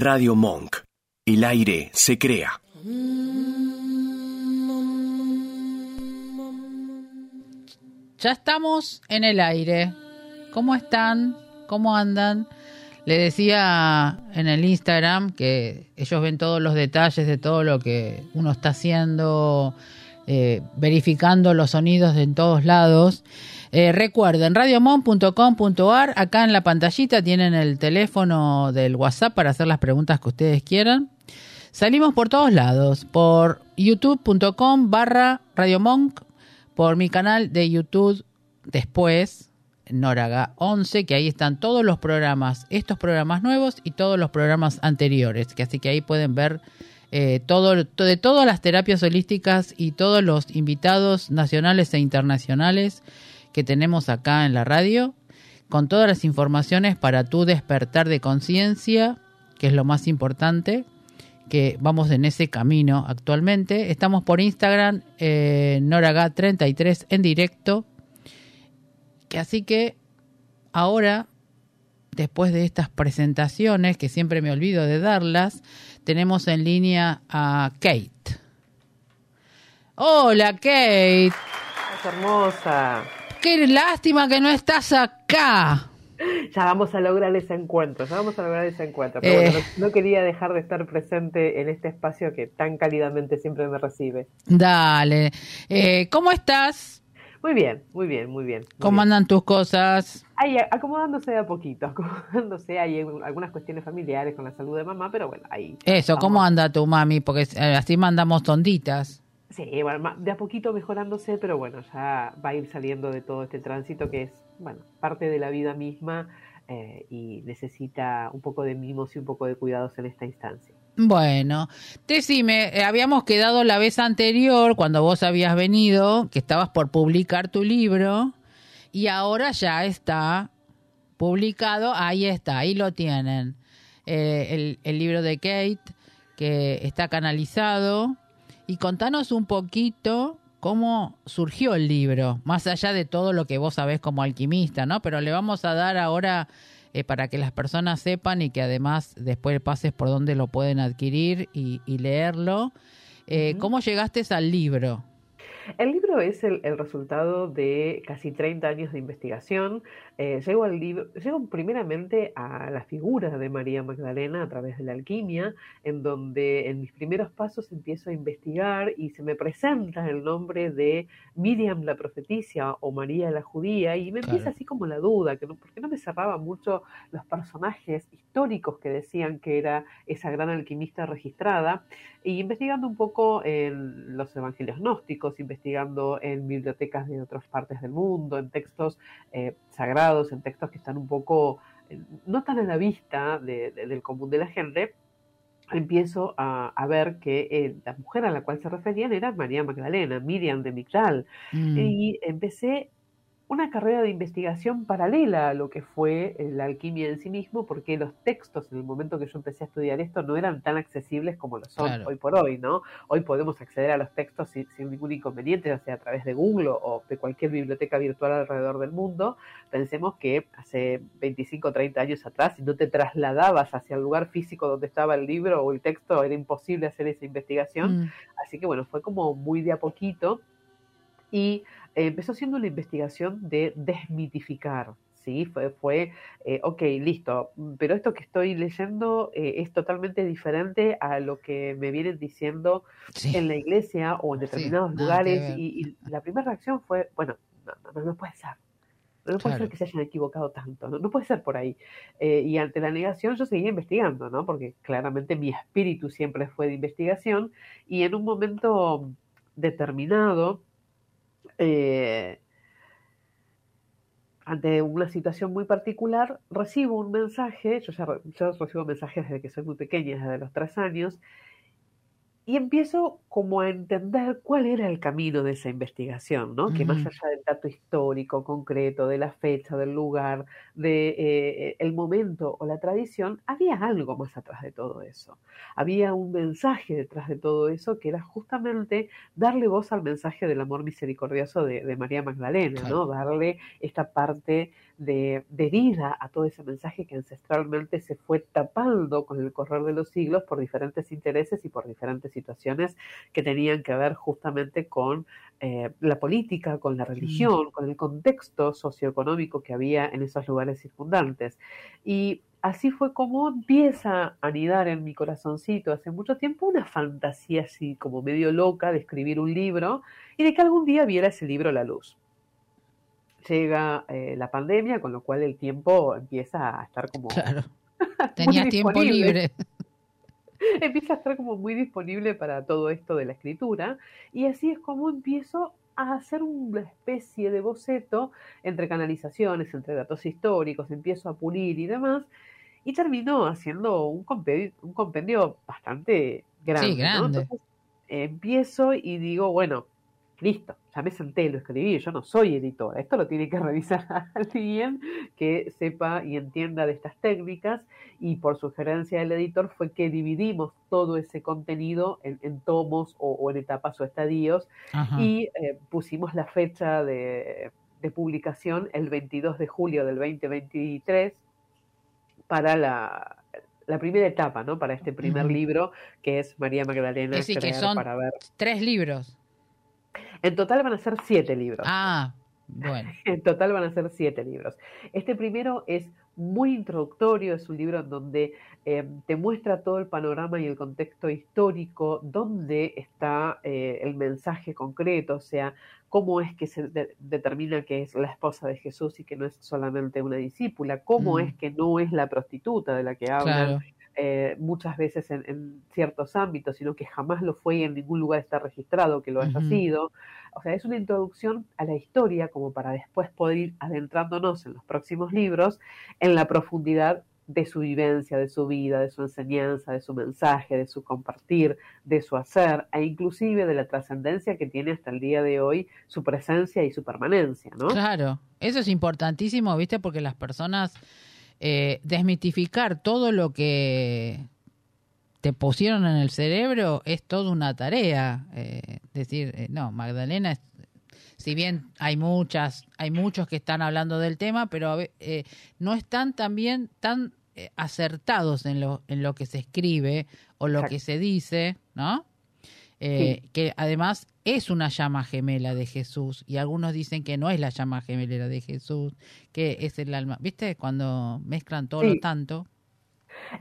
Radio Monk. El aire se crea. Ya estamos en el aire. ¿Cómo están? ¿Cómo andan? Le decía en el Instagram que ellos ven todos los detalles de todo lo que uno está haciendo, eh, verificando los sonidos en todos lados. Eh, recuerden, radiomon.com.ar, acá en la pantallita tienen el teléfono del WhatsApp para hacer las preguntas que ustedes quieran. Salimos por todos lados, por youtube.com barra radiomonk, por mi canal de YouTube después, Noraga 11, que ahí están todos los programas, estos programas nuevos y todos los programas anteriores, que así que ahí pueden ver eh, de todas las terapias holísticas y todos los invitados nacionales e internacionales que tenemos acá en la radio, con todas las informaciones para tu despertar de conciencia, que es lo más importante, que vamos en ese camino actualmente. Estamos por Instagram, eh, Noraga33 en directo. Que así que ahora, después de estas presentaciones, que siempre me olvido de darlas, tenemos en línea a Kate. Hola, Kate. Es hermosa. Qué lástima que no estás acá. Ya vamos a lograr ese encuentro, ya vamos a lograr ese encuentro. Pero bueno, Eh. no, no quería dejar de estar presente en este espacio que tan cálidamente siempre me recibe. Dale. Eh, ¿Cómo estás? Muy bien, muy bien, muy bien. muy ¿Cómo bien. andan tus cosas? Ahí, acomodándose de a poquito, acomodándose. Hay algunas cuestiones familiares con la salud de mamá, pero bueno, ahí. Eso, ¿cómo vamos. anda tu mami? Porque eh, así mandamos tonditas. Sí, bueno, de a poquito mejorándose, pero bueno, ya va a ir saliendo de todo este tránsito que es, bueno, parte de la vida misma eh, y necesita un poco de mimos y un poco de cuidados en esta instancia. Bueno, decime, eh, habíamos quedado la vez anterior, cuando vos habías venido, que estabas por publicar tu libro, y ahora ya está publicado, ahí está, ahí lo tienen. Eh, el, el libro de Kate, que está canalizado. Y contanos un poquito cómo surgió el libro, más allá de todo lo que vos sabés como alquimista, ¿no? Pero le vamos a dar ahora eh, para que las personas sepan y que además después pases por donde lo pueden adquirir y, y leerlo. Eh. ¿Cómo llegaste al libro? El libro es el, el resultado de casi 30 años de investigación. Eh, llego, al libro, llego primeramente a la figura de María Magdalena a través de la alquimia, en donde en mis primeros pasos empiezo a investigar y se me presenta el nombre de Miriam la profetisa o María la judía y me Claro. empieza así como la duda, que no, porque no me cerraba mucho los personajes históricos que decían que era esa gran alquimista registrada. Y investigando un poco en los evangelios gnósticos, investigando en bibliotecas de otras partes del mundo, en textos eh, sagrados, en textos que están un poco, eh, no tan a la vista de- de- del común de la gente, empiezo a, a ver que eh, la mujer a la cual se referían era María Magdalena, Miriam de Migdal. Mm, Y empecé una carrera de investigación paralela a lo que fue eh, la alquimia en sí mismo, porque los textos en el momento que yo empecé a estudiar esto no eran tan accesibles como lo son Claro. hoy por hoy, ¿no? Hoy podemos acceder a los textos sin, sin ningún inconveniente, ya sea a través de Google o de cualquier biblioteca virtual alrededor del mundo. Pensemos que hace 25 o 30 años atrás, si no te trasladabas hacia el lugar físico donde estaba el libro o el texto, era imposible hacer esa investigación. mm, Así que bueno, fue como muy de a poquito y eh, empezó siendo una investigación de desmitificar. Sí, fue, fue eh, ok, listo, pero esto que estoy leyendo eh, es totalmente diferente a lo que me vienen diciendo sí. en la iglesia o en Sí, determinados que lugares. Y, y la primera reacción fue, bueno, no, no, no puede ser. No puede Claro. ser que se hayan equivocado tanto, no, no puede ser por ahí. Eh, y ante la negación yo seguía investigando, ¿no? Porque claramente mi espíritu siempre fue de investigación y en un momento determinado, eh, ante una situación muy particular, recibo un mensaje, yo ya yo recibo mensajes desde que soy muy pequeña, desde los tres años, y empiezo como a entender cuál era el camino de esa investigación, ¿no? Que más allá del dato histórico concreto, de la fecha, del lugar, de eh, el momento o la tradición, había algo más atrás de todo eso. Había un mensaje detrás de todo eso que era justamente darle voz al mensaje del amor misericordioso de, de María Magdalena, Claro. ¿no? Darle esta parte de, vida a todo ese mensaje que ancestralmente se fue tapando con el correr de los siglos por diferentes intereses y por diferentes situaciones que tenían que ver justamente con eh, la política, con la religión, con el contexto socioeconómico que había en esos lugares circundantes. Y así fue como empieza a anidar en mi corazoncito hace mucho tiempo una fantasía así como medio loca de escribir un libro y de que algún día viera ese libro a la luz. Llega eh, la pandemia, con lo cual el tiempo empieza a estar como... Claro. Tenía tiempo libre. empieza a estar como muy disponible para todo esto de la escritura y así es como empiezo a hacer una especie de boceto entre canalizaciones, entre datos históricos, empiezo a pulir y demás, y termino haciendo un compendio, un compendio bastante grande. grande. empiezo y digo, bueno, listo, ya me senté, lo escribí, yo no soy editora, esto lo tiene que revisar alguien que sepa y entienda de estas técnicas y por sugerencia del editor fue que dividimos todo ese contenido en, tomos o, en etapas o estadios y eh, pusimos la fecha de, publicación el 22 de julio del 2023 para la, primera etapa, ¿no? Para este primer libro que es María Magdalena. Es decir, que son para ver. tres libros. En total van a ser siete libros. Ah, bueno. En total van a ser siete libros. Este primero es muy introductorio, es un libro en donde eh, te muestra todo el panorama y el contexto histórico, dónde está eh, el mensaje concreto, o sea, cómo es que se determina que es la esposa de Jesús y que no es solamente una discípula, cómo mm. es que no es la prostituta de la que habla. Eh, muchas veces en, ciertos ámbitos, sino que jamás lo fue y en ningún lugar está registrado que lo haya sido. O sea, es una introducción a la historia como para después poder ir adentrándonos en los próximos libros en la profundidad de su vivencia, de su vida, de su enseñanza, de su mensaje, de su compartir, de su hacer, e inclusive de la trascendencia que tiene hasta el día de hoy su presencia y su permanencia, ¿no? Claro, eso es importantísimo, ¿viste? Porque las personas eh, desmitificar todo lo que te pusieron en el cerebro es toda una tarea. Eh, decir, eh, no, Magdalena, si bien hay muchas, hay muchos que están hablando del tema, pero eh, no están también tan acertados en lo, en lo que se escribe o lo que se dice, ¿no? Eh, que además es una llama gemela de Jesús y algunos dicen que no es la llama gemela de Jesús, que es el alma. ¿Viste? Cuando mezclan todo lo tanto.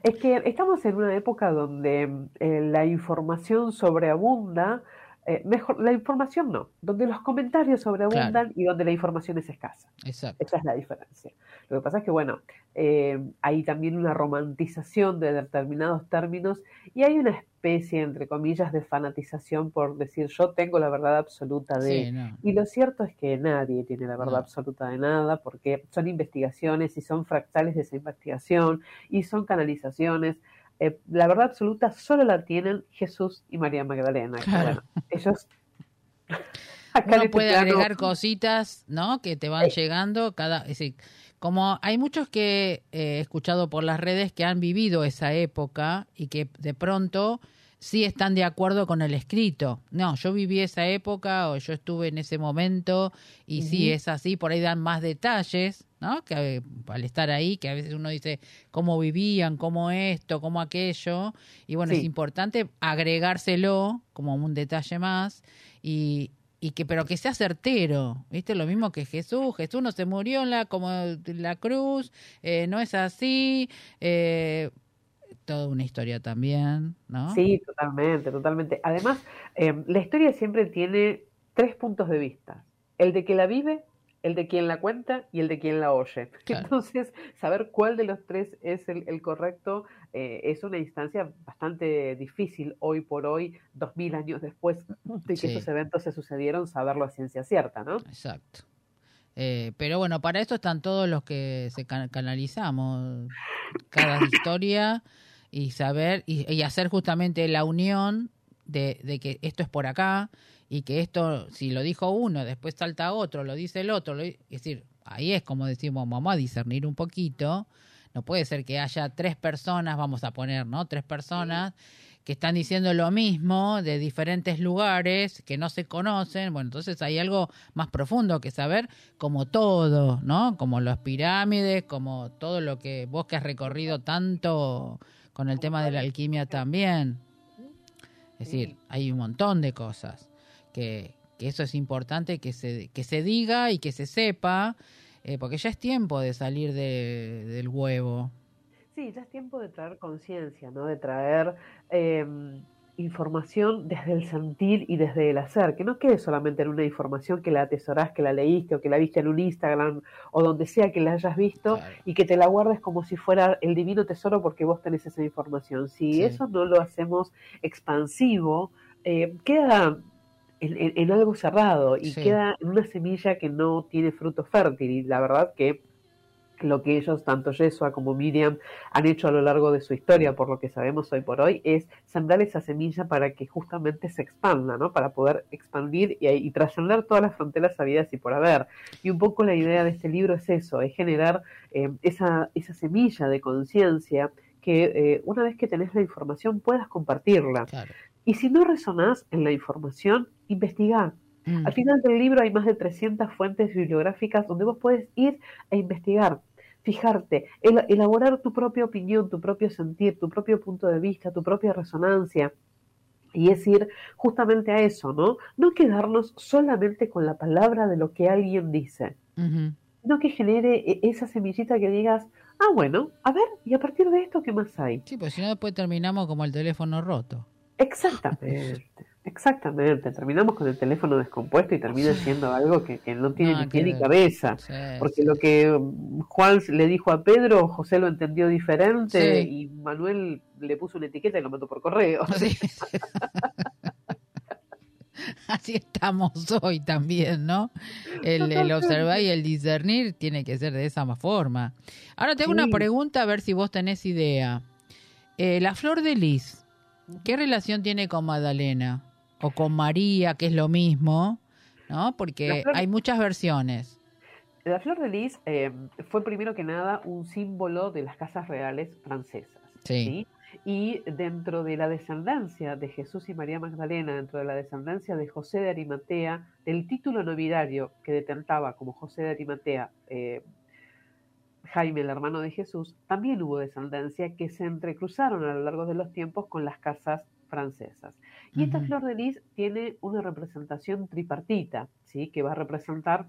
Es que estamos en una época donde eh, la información sobreabunda, eh, mejor, la información no, donde los comentarios sobreabundan y donde la información es escasa. Exacto. Esa es la diferencia. Lo que pasa es que, bueno, hay también una romantización de determinados términos y hay una especie, entre comillas, de fanatización por decir yo tengo la verdad absoluta de... Y lo cierto es que nadie tiene la verdad absoluta de nada porque son investigaciones y son fractales de esa investigación y son canalizaciones. Eh, la verdad absoluta solo la tienen Jesús y María Magdalena. ellos... Uno este puede agregar cositas, ¿no? Que te van eh. llegando cada... Es como hay muchos que he escuchado por las redes que han vivido esa época y que de pronto sí están de acuerdo con el escrito. No, yo viví esa época o yo estuve en ese momento y sí es así, por ahí dan más detalles, ¿no? Que eh, al estar ahí, que a veces uno dice cómo vivían, cómo esto, cómo aquello, y bueno, es importante agregárselo como un detalle más y, y que pero que sea certero viste lo mismo que Jesús Jesús no se murió en la como la cruz eh, no es así eh, toda una historia también no sí totalmente totalmente además eh, la historia siempre tiene tres puntos de vista el de que la vive el de quien la cuenta y el de quien la oye. Entonces, saber cuál de los tres es el, correcto eh, es una instancia bastante difícil hoy por hoy, dos mil años después de que esos eventos se sucedieron, saberlo a ciencia cierta, ¿no? Exacto. Eh, pero bueno, para esto están todos los que se canalizamos cada historia y saber y, hacer justamente la unión de, que esto es por acá y que esto, si lo dijo uno, después salta otro, lo dice el otro, es decir, ahí es como decimos, vamos a discernir un poquito, no puede ser que haya tres personas, vamos a poner, ¿no? Tres personas que están diciendo lo mismo de diferentes lugares que no se conocen. Bueno, entonces hay algo más profundo que saber, como todo, ¿no? Como las pirámides, como todo lo que vos que has recorrido tanto con el tema de la alquimia también. Es decir, hay un montón de cosas que, que eso es importante que se, que se diga y que se sepa, eh, porque ya es tiempo de salir de, del huevo. Sí, ya es tiempo de traer conciencia, ¿no? De traer em, información desde el sentir y desde el hacer, que no quede solamente en una información que la atesorás, que la leíste o que la viste en un Instagram o donde sea que la hayas visto y que te la guardes como si fuera el divino tesoro porque vos tenés esa información. Si eso no lo hacemos expansivo, eh, queda en, algo cerrado y queda en una semilla que no tiene fruto fértil. Y la verdad que lo que ellos, tanto Yeshua como Miriam, han hecho a lo largo de su historia, por lo que sabemos hoy por hoy, es sembrar esa semilla para que justamente se expanda, ¿no? Para poder expandir y, trascender todas las fronteras habidas y por haber. Y un poco la idea de este libro es eso, es generar eh, esa, esa semilla de conciencia que eh, una vez que tenés la información puedas compartirla. Y si no resonás en la información, investigar. Mm. Al final del libro hay más de 300 fuentes bibliográficas donde vos puedes ir a investigar, fijarte, elaborar tu propia opinión, tu propio sentir, tu propio punto de vista, tu propia resonancia. Y es ir justamente a eso, ¿no? No quedarnos solamente con la palabra de lo que alguien dice, sino que genere e, esa semillita que digas, ah, bueno, a ver, y a partir de esto, ¿qué más hay? Sí, pues si no después terminamos como el teléfono roto. Exactamente. Exactamente, terminamos con el teléfono descompuesto y termina siendo algo que, no tiene ni pie ni cabeza. porque lo que Juan le dijo a Pedro, José lo entendió diferente y Manuel le puso una etiqueta y lo mandó por correo. Así estamos hoy también, ¿no? El, observar y el discernir tiene que ser de esa forma. Ahora tengo una pregunta, a ver si vos tenés idea. Eh, la flor de lis, ¿qué relación tiene con Magdalena? O con María, que es lo mismo, ¿no? Porque hay muchas versiones. La flor de lis eh, fue primero que nada un símbolo de las casas reales francesas. Sí. Y dentro de la descendencia de Jesús y María Magdalena, dentro de la descendencia de José de Arimatea, del título nobiliario que detentaba como José de Arimatea eh, Jaime, el hermano de Jesús, también hubo descendencia que se entrecruzaron a lo largo de los tiempos con las casas francesas. Y esta flor de lis tiene una representación tripartita, ¿sí? que va a representar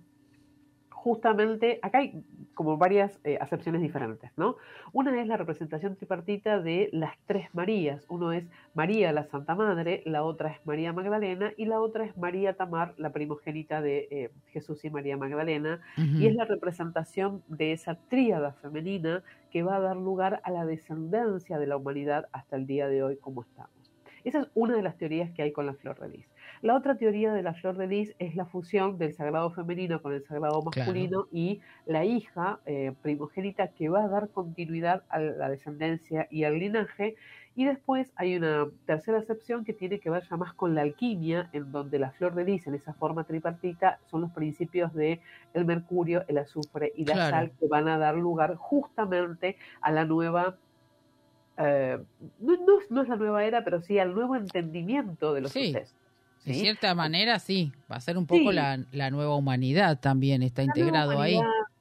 justamente, acá hay como varias eh, acepciones diferentes, ¿no? Una es la representación tripartita de las tres Marías. Uno es María, la Santa Madre, la otra es María Magdalena y la otra es María Tamar, la primogénita de eh, Jesús y María Magdalena. Y es la representación de esa tríada femenina que va a dar lugar a la descendencia de la humanidad hasta el día de hoy como estamos. Esa es una de las teorías que hay con la flor de lis. La otra teoría de la flor de lis es la fusión del sagrado femenino con el sagrado masculino y la hija eh, primogénita que va a dar continuidad a la descendencia y al linaje. Y después hay una tercera acepción que tiene que ver ya más con la alquimia, en donde la flor de lis, en esa forma tripartita, son los principios de el mercurio, el azufre y la sal que van a dar lugar justamente a la nueva eh, no, no, es la nueva era, pero sí al nuevo entendimiento de los sí. sucesos. De cierta manera, sí, va a ser un poco la, nueva humanidad también, está integrado ahí.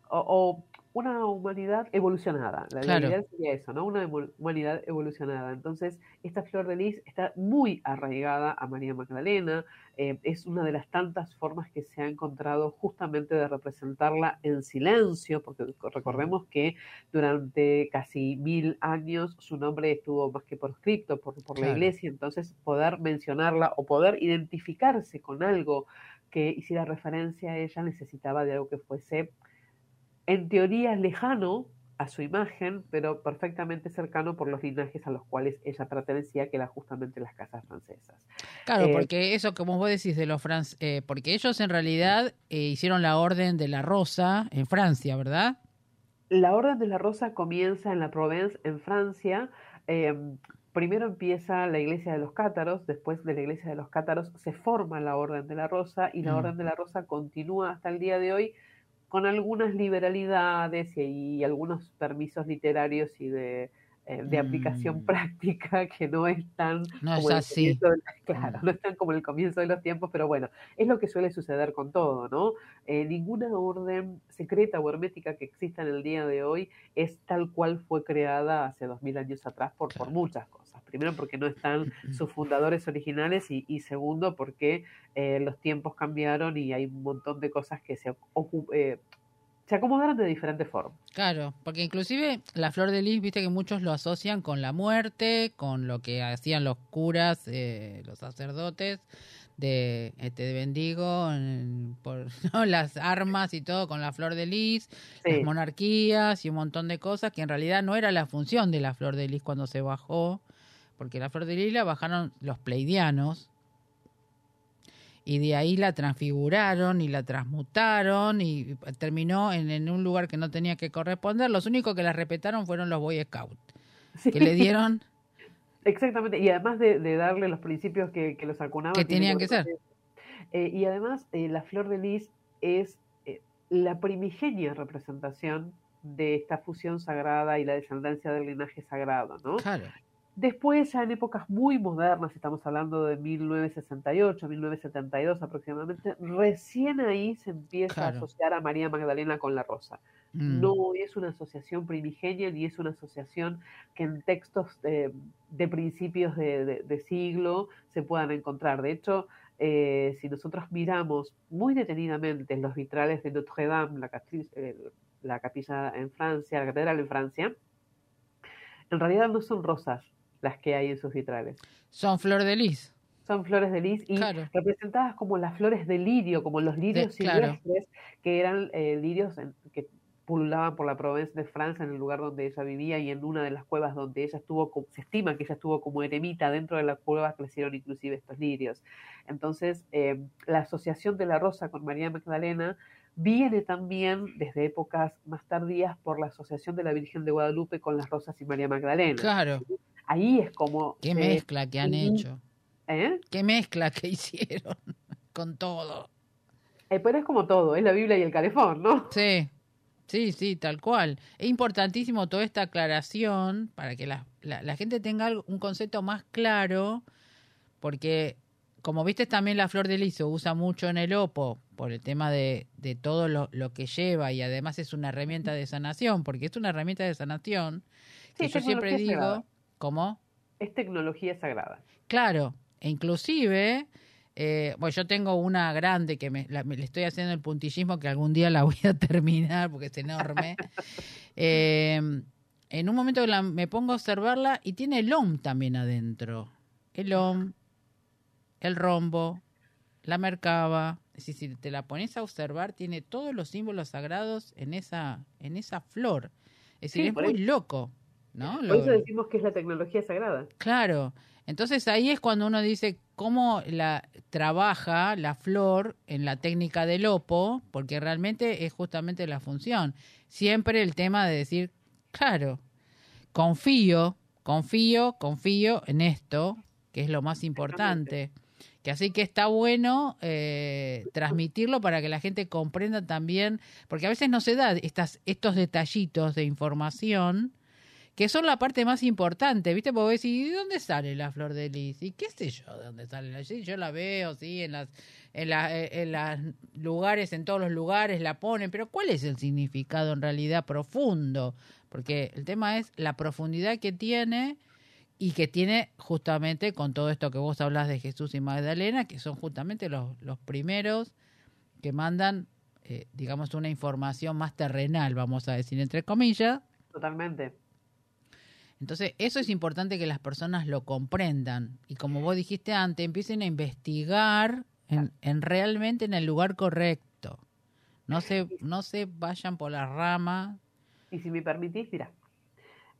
o, una humanidad evolucionada. La realidad sería eso, ¿no? Una humanidad evolucionada. Entonces, esta flor de lis está muy arraigada a María Magdalena. Eh, es una de las tantas formas que se ha encontrado justamente de representarla en silencio, porque recordemos que durante casi mil años su nombre estuvo más que por escrito por, por la iglesia. Entonces, poder mencionarla o poder identificarse con algo que hiciera referencia a ella necesitaba de algo que fuese en teoría lejano a su imagen, pero perfectamente cercano por los linajes a los cuales ella pertenecía, que eran justamente las casas francesas. Claro, eh, porque eso, como vos decís, de los franceses, eh, porque ellos en realidad eh, hicieron la Orden de la Rosa en Francia, ¿verdad? La Orden de la Rosa comienza en la Provence, en Francia. primero empieza la Iglesia de los Cátaros, después de la Iglesia de los Cátaros se forma la Orden de la Rosa y la mm. Orden de la Rosa continúa hasta el día de hoy con algunas liberalidades y, algunos permisos literarios y de eh, de aplicación Mm. práctica que no es tan No es como el así. comienzo de- claro, Mm. no es tan como el comienzo de los tiempos, pero bueno, es lo que suele suceder con todo, ¿no? Eh, ninguna orden secreta o hermética que exista en el día de hoy es tal cual fue creada hace dos mil años atrás por, por muchas cosas. Primero porque no están sus fundadores originales y, y segundo porque eh, los tiempos cambiaron y hay un montón de cosas que se, ocu- eh, se acomodaron de diferentes formas. Claro, porque inclusive la flor de lis, viste que muchos lo asocian con la muerte, con lo que hacían los curas, eh, los sacerdotes de este de Bendigo, en- por ¿no? las armas y todo con la flor de lis, Sí. las monarquías y un montón de cosas que en realidad no era la función de la flor de lis cuando se bajó, porque la flor de lis la bajaron los pleidianos y de ahí la transfiguraron y la transmutaron y terminó en, en un lugar que no tenía que corresponder. Los únicos que la respetaron fueron los Boy Scouts, Sí. que le dieron Exactamente, y además de, de darle los principios que, que los acunaban. Que tenían que ser. Eh, y además, eh, la flor de lis es eh, la primigenia representación de esta fusión sagrada y la descendencia del linaje sagrado, ¿no? Claro, Después, ya en épocas muy modernas, estamos hablando de 1968, 1972 aproximadamente, recién ahí se empieza Claro. a asociar a María Magdalena con la rosa. Mm. No es una asociación primigenia ni es una asociación que en textos eh, de principios de, de- de siglo se puedan encontrar. De hecho, eh, si nosotros miramos muy detenidamente los vitrales de Notre Dame, la, eh, la capilla en Francia, la catedral en Francia, en realidad no son rosas las que hay en sus vitrales. son flor de lis. Son flores de lis y Claro. representadas como las flores de lirio, como los lirios De- claro. silvestres, que eran eh, lirios en- que pululaban por la Provence de Francia, en el lugar donde ella vivía y en una de las cuevas donde ella estuvo, se estima que ella estuvo como eremita, dentro de las cuevas crecieron inclusive estos lirios. Entonces, eh, la asociación de la rosa con María Magdalena viene también desde épocas más tardías por la asociación de la Virgen de Guadalupe con las rosas y María Magdalena. Claro, Ahí es como... qué mezcla que han hecho. ¿eh? Qué mezcla que hicieron con todo. Eh, pero es como todo, es la Biblia y el calefón, ¿no? Sí, sí, sí, tal cual. Es importantísimo toda esta aclaración para que la, la- la gente tenga un concepto más claro, porque como viste también la flor de lis se usa mucho en el opo por el tema de, de todo lo, lo que lleva y además es una herramienta de sanación, porque es una herramienta de sanación que Sí, yo siempre digo, sagrada. ¿cómo? Es tecnología sagrada. Claro, e inclusive, eh, bueno, yo tengo una grande que me, la- me- le estoy haciendo el puntillismo que algún día la voy a terminar porque es enorme. Eh, en un momento la- me pongo a observarla y tiene el OM también adentro. El OM, el rombo, la mercaba. Es decir, si te la pones a observar, tiene todos los símbolos sagrados en esa, en esa flor. Es decir, Sí, es muy eso. loco. ¿no? Por Lo- eso decimos que es la tecnología sagrada. Claro. Entonces ahí es cuando uno dice cómo la trabaja la flor en la técnica del opo, porque realmente es justamente la función. Siempre el tema de decir, claro, confío, confío, confío en esto, que es lo más importante. Que así que está bueno eh, transmitirlo para que la gente comprenda también, porque a veces no se da estas, estos detallitos de información que son la parte más importante, ¿viste? Porque vos decís, ¿de dónde sale la flor de lis? ¿Y qué sé yo de dónde sale la Yo la veo, sí, en las en las en las lugares, en todos los lugares la ponen, pero ¿cuál es el significado en realidad profundo? Porque el tema es la profundidad que tiene y que tiene justamente con todo esto que vos hablas de Jesús y Magdalena, que son justamente los, los primeros que mandan, eh, digamos, una información más terrenal, vamos a decir, entre comillas, Totalmente. entonces, eso es importante que las personas lo comprendan y como vos dijiste antes, empiecen a investigar en, en realmente en el lugar correcto. No se, no se vayan por la rama, Y si me permitís, mira,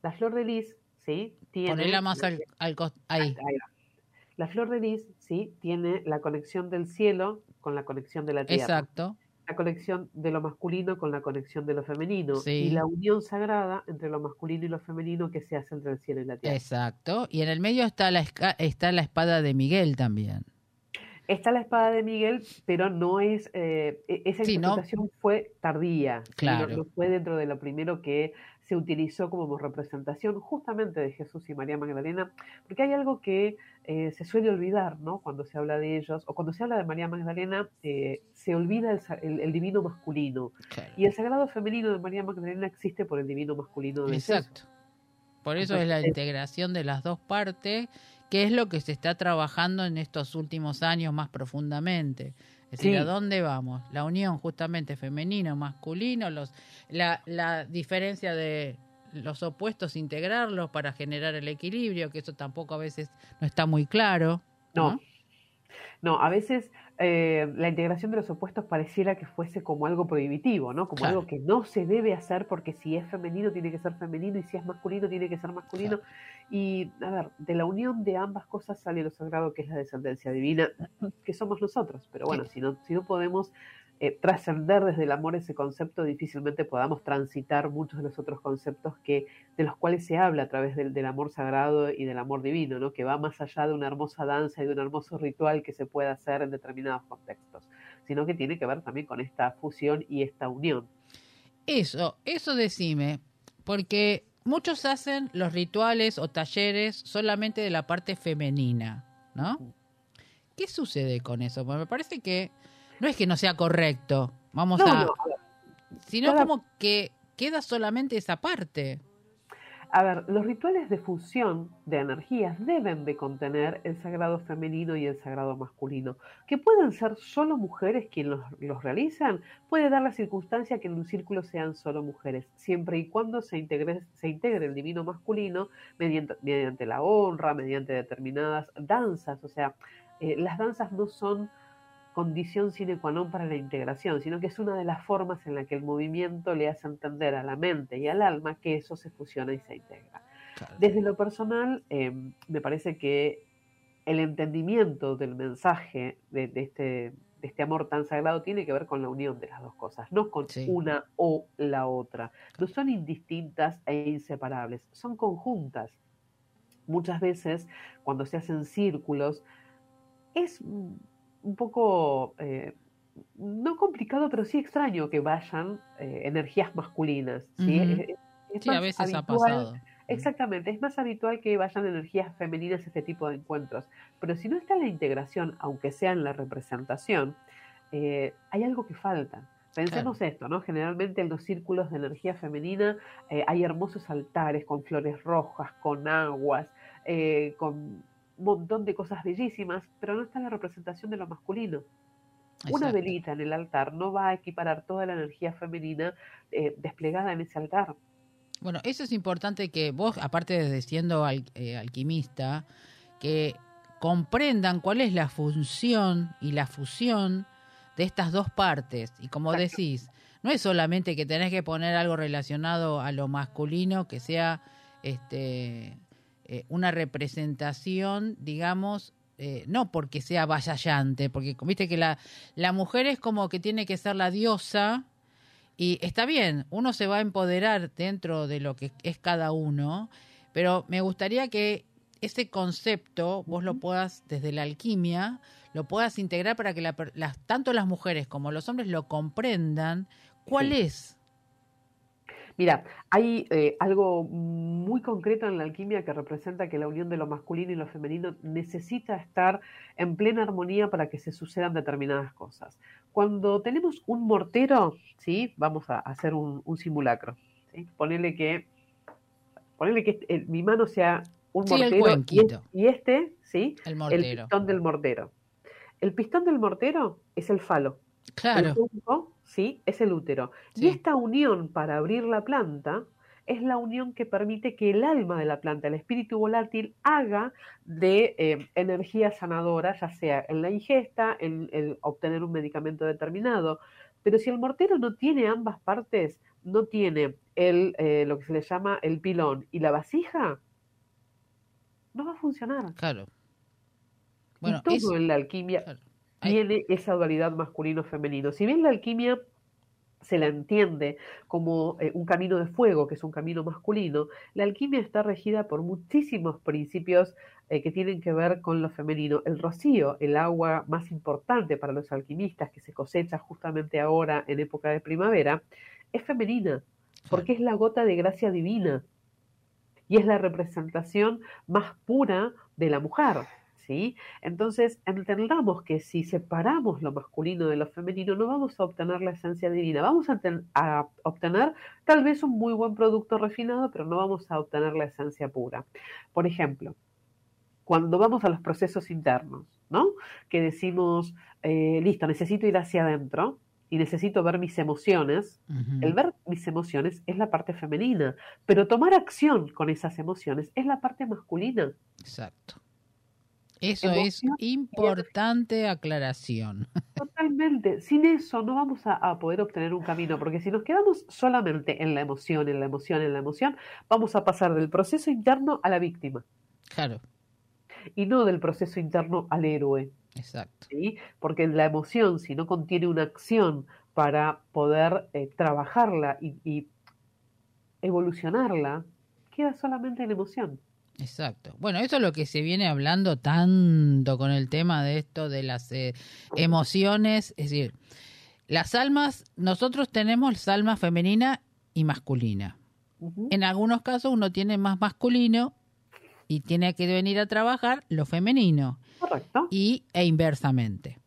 la flor de lis, ¿sí? Tiene... ponerla más al, al ahí. La flor de lis, sí, tiene la conexión del cielo con la conexión de la tierra. Exacto. La conexión de lo masculino con la conexión de lo femenino. Sí. Y la unión sagrada entre lo masculino y lo femenino que se hace entre el cielo y la tierra. Exacto. Y en el medio está la, está la espada de Miguel también. Está la espada de Miguel, pero no es. eh, e- esa Sí, ¿no? interpretación fue tardía. Claro. No, no fue dentro de lo primero que se utilizó como representación justamente de Jesús y María Magdalena, porque hay algo que eh, se suele olvidar, ¿no? Cuando se habla de ellos, o cuando se habla de María Magdalena, eh, se olvida el, divino masculino. Y el sagrado femenino de María Magdalena existe por el divino masculino de Exacto. Por eso es la integración de las dos partes, que es lo que se está trabajando en estos últimos años más profundamente. Es decir, ¿a dónde vamos? La unión justamente femenino-masculino, los, la, la diferencia de los opuestos, integrarlos para generar el equilibrio, que eso tampoco a veces no está muy claro. No, no, a veces eh, la integración de los opuestos pareciera que fuese como algo prohibitivo, ¿no? Como algo que no se debe hacer porque si es femenino tiene que ser femenino y si es masculino tiene que ser masculino. Y, a ver, de la unión de ambas cosas sale lo sagrado que es la descendencia divina, que somos nosotros. Pero bueno, si, no, si no podemos eh, trascender desde el amor ese concepto, difícilmente podamos transitar muchos de los otros conceptos que, de los cuales se habla a través del, del, amor sagrado y del amor divino, ¿no? que va más allá de una hermosa danza y de un hermoso ritual que se puede hacer en determinados contextos, sino que tiene que ver también con esta fusión y esta unión. Eso, eso decime, porque muchos hacen los rituales o talleres solamente de la parte femenina, ¿no? ¿Qué sucede con eso? Pues me parece que no es que no sea correcto, vamos a... Sino como que queda solamente esa parte. A ver, los rituales de fusión de energías deben de contener el sagrado femenino y el sagrado masculino, que pueden ser solo mujeres quienes los, realizan. Puede dar la circunstancia que en un círculo sean solo mujeres, siempre y cuando se integre, se integre el divino masculino mediante, mediante la honra, mediante determinadas danzas. O sea, eh, las danzas no son condición sine qua non para la integración, sino que es una de las formas en la que el movimiento le hace entender a la mente y al alma que eso se fusiona y se integra. Desde lo personal, em, me parece que el entendimiento del mensaje de, este, de, este, amor tan sagrado tiene que ver con la unión de las dos cosas, no con una o la otra. No son indistintas e inseparables, son conjuntas. Muchas veces, cuando se hacen círculos, es un poco, eh, no complicado, pero sí extraño que vayan eh, energías masculinas. ¿sí? a veces ha pasado. Exactamente, es más habitual que vayan energías femeninas este tipo de encuentros. Pero si no está la integración, aunque sea en la representación, eh, hay algo que falta. Pensemos esto, ¿no? Generalmente en los círculos de energía femenina hay hermosos altares con flores rojas, con aguas, con montón de cosas bellísimas, pero no está la representación de lo masculino. Una velita en el altar no va a equiparar toda la energía femenina eh, desplegada en ese altar. Bueno, eso es importante que vos, aparte de siendo eh, alquimista, que comprendan cuál es la función y la fusión de estas dos partes. Y como decís, no es solamente que tenés que poner algo relacionado a lo masculino que sea este eh, una representación, digamos, eh, no porque sea vallallante, porque viste que la, la mujer es como que tiene que ser la diosa y está bien, uno se va a empoderar dentro de lo que es cada uno, pero me gustaría que ese concepto vos lo puedas, desde la alquimia, lo puedas integrar para que las, tanto las mujeres como los hombres lo comprendan. ¿Cuál es Mira, hay eh, algo muy concreto en la alquimia que representa que la unión de lo masculino y lo femenino necesita estar en plena armonía para que se sucedan determinadas cosas. Cuando tenemos un mortero, ¿sí? vamos a hacer un, simulacro. ¿sí? Ponerle que, ponerle que mi mano sea un mortero y, este, ¿sí? El, mortero. el pistón del mortero. El pistón del mortero es el falo. Claro. ¿Sí? Es el útero. Y esta unión para abrir la planta es la unión que permite que el alma de la planta, el espíritu volátil, haga de eh, energía sanadora, ya sea en la ingesta, en, el obtener un medicamento determinado. Pero si el mortero no tiene ambas partes, no tiene el, eh, lo que se le llama el pilón y la vasija, no va a funcionar. Claro. Bueno, y todo en la alquimia tiene esa dualidad masculino-femenino. Si bien la alquimia se la entiende como eh, un camino de fuego, que es un camino masculino, la alquimia está regida por muchísimos principios eh, que tienen que ver con lo femenino. El rocío, el agua más importante para los alquimistas que se cosecha justamente ahora en época de primavera, es femenina. porque es la gota de gracia divina y es la representación más pura de la mujer. ¿Sí? Entonces, entendamos que si separamos lo masculino de lo femenino, no vamos a obtener la esencia divina. Vamos a, a, obtener tal vez un muy buen producto refinado, pero no vamos a obtener la esencia pura. Por ejemplo, cuando vamos a los procesos internos, ¿no? Que decimos, eh, listo, necesito ir hacia adentro y necesito ver mis emociones. El ver mis emociones es la parte femenina, pero tomar acción con esas emociones es la parte masculina. Exacto. Eso es importante aclaración. Totalmente. Sin eso no vamos a, a, poder obtener un camino, porque si nos quedamos solamente en la emoción, en la emoción, en la emoción, vamos a pasar del proceso interno a la víctima. Claro y no del proceso interno al héroe. Exacto. ¿sí? Porque la emoción, si no contiene una acción para poder eh, trabajarla y, y, evolucionarla, queda solamente en emoción. Exacto. Bueno, eso es lo que se viene hablando tanto con el tema de esto de las eh, emociones. Es decir, las almas, nosotros tenemos alma femenina y masculina. Uh -huh. En algunos casos uno tiene más masculino y tiene que venir a trabajar lo femenino. Correcto. Y, e inversamente.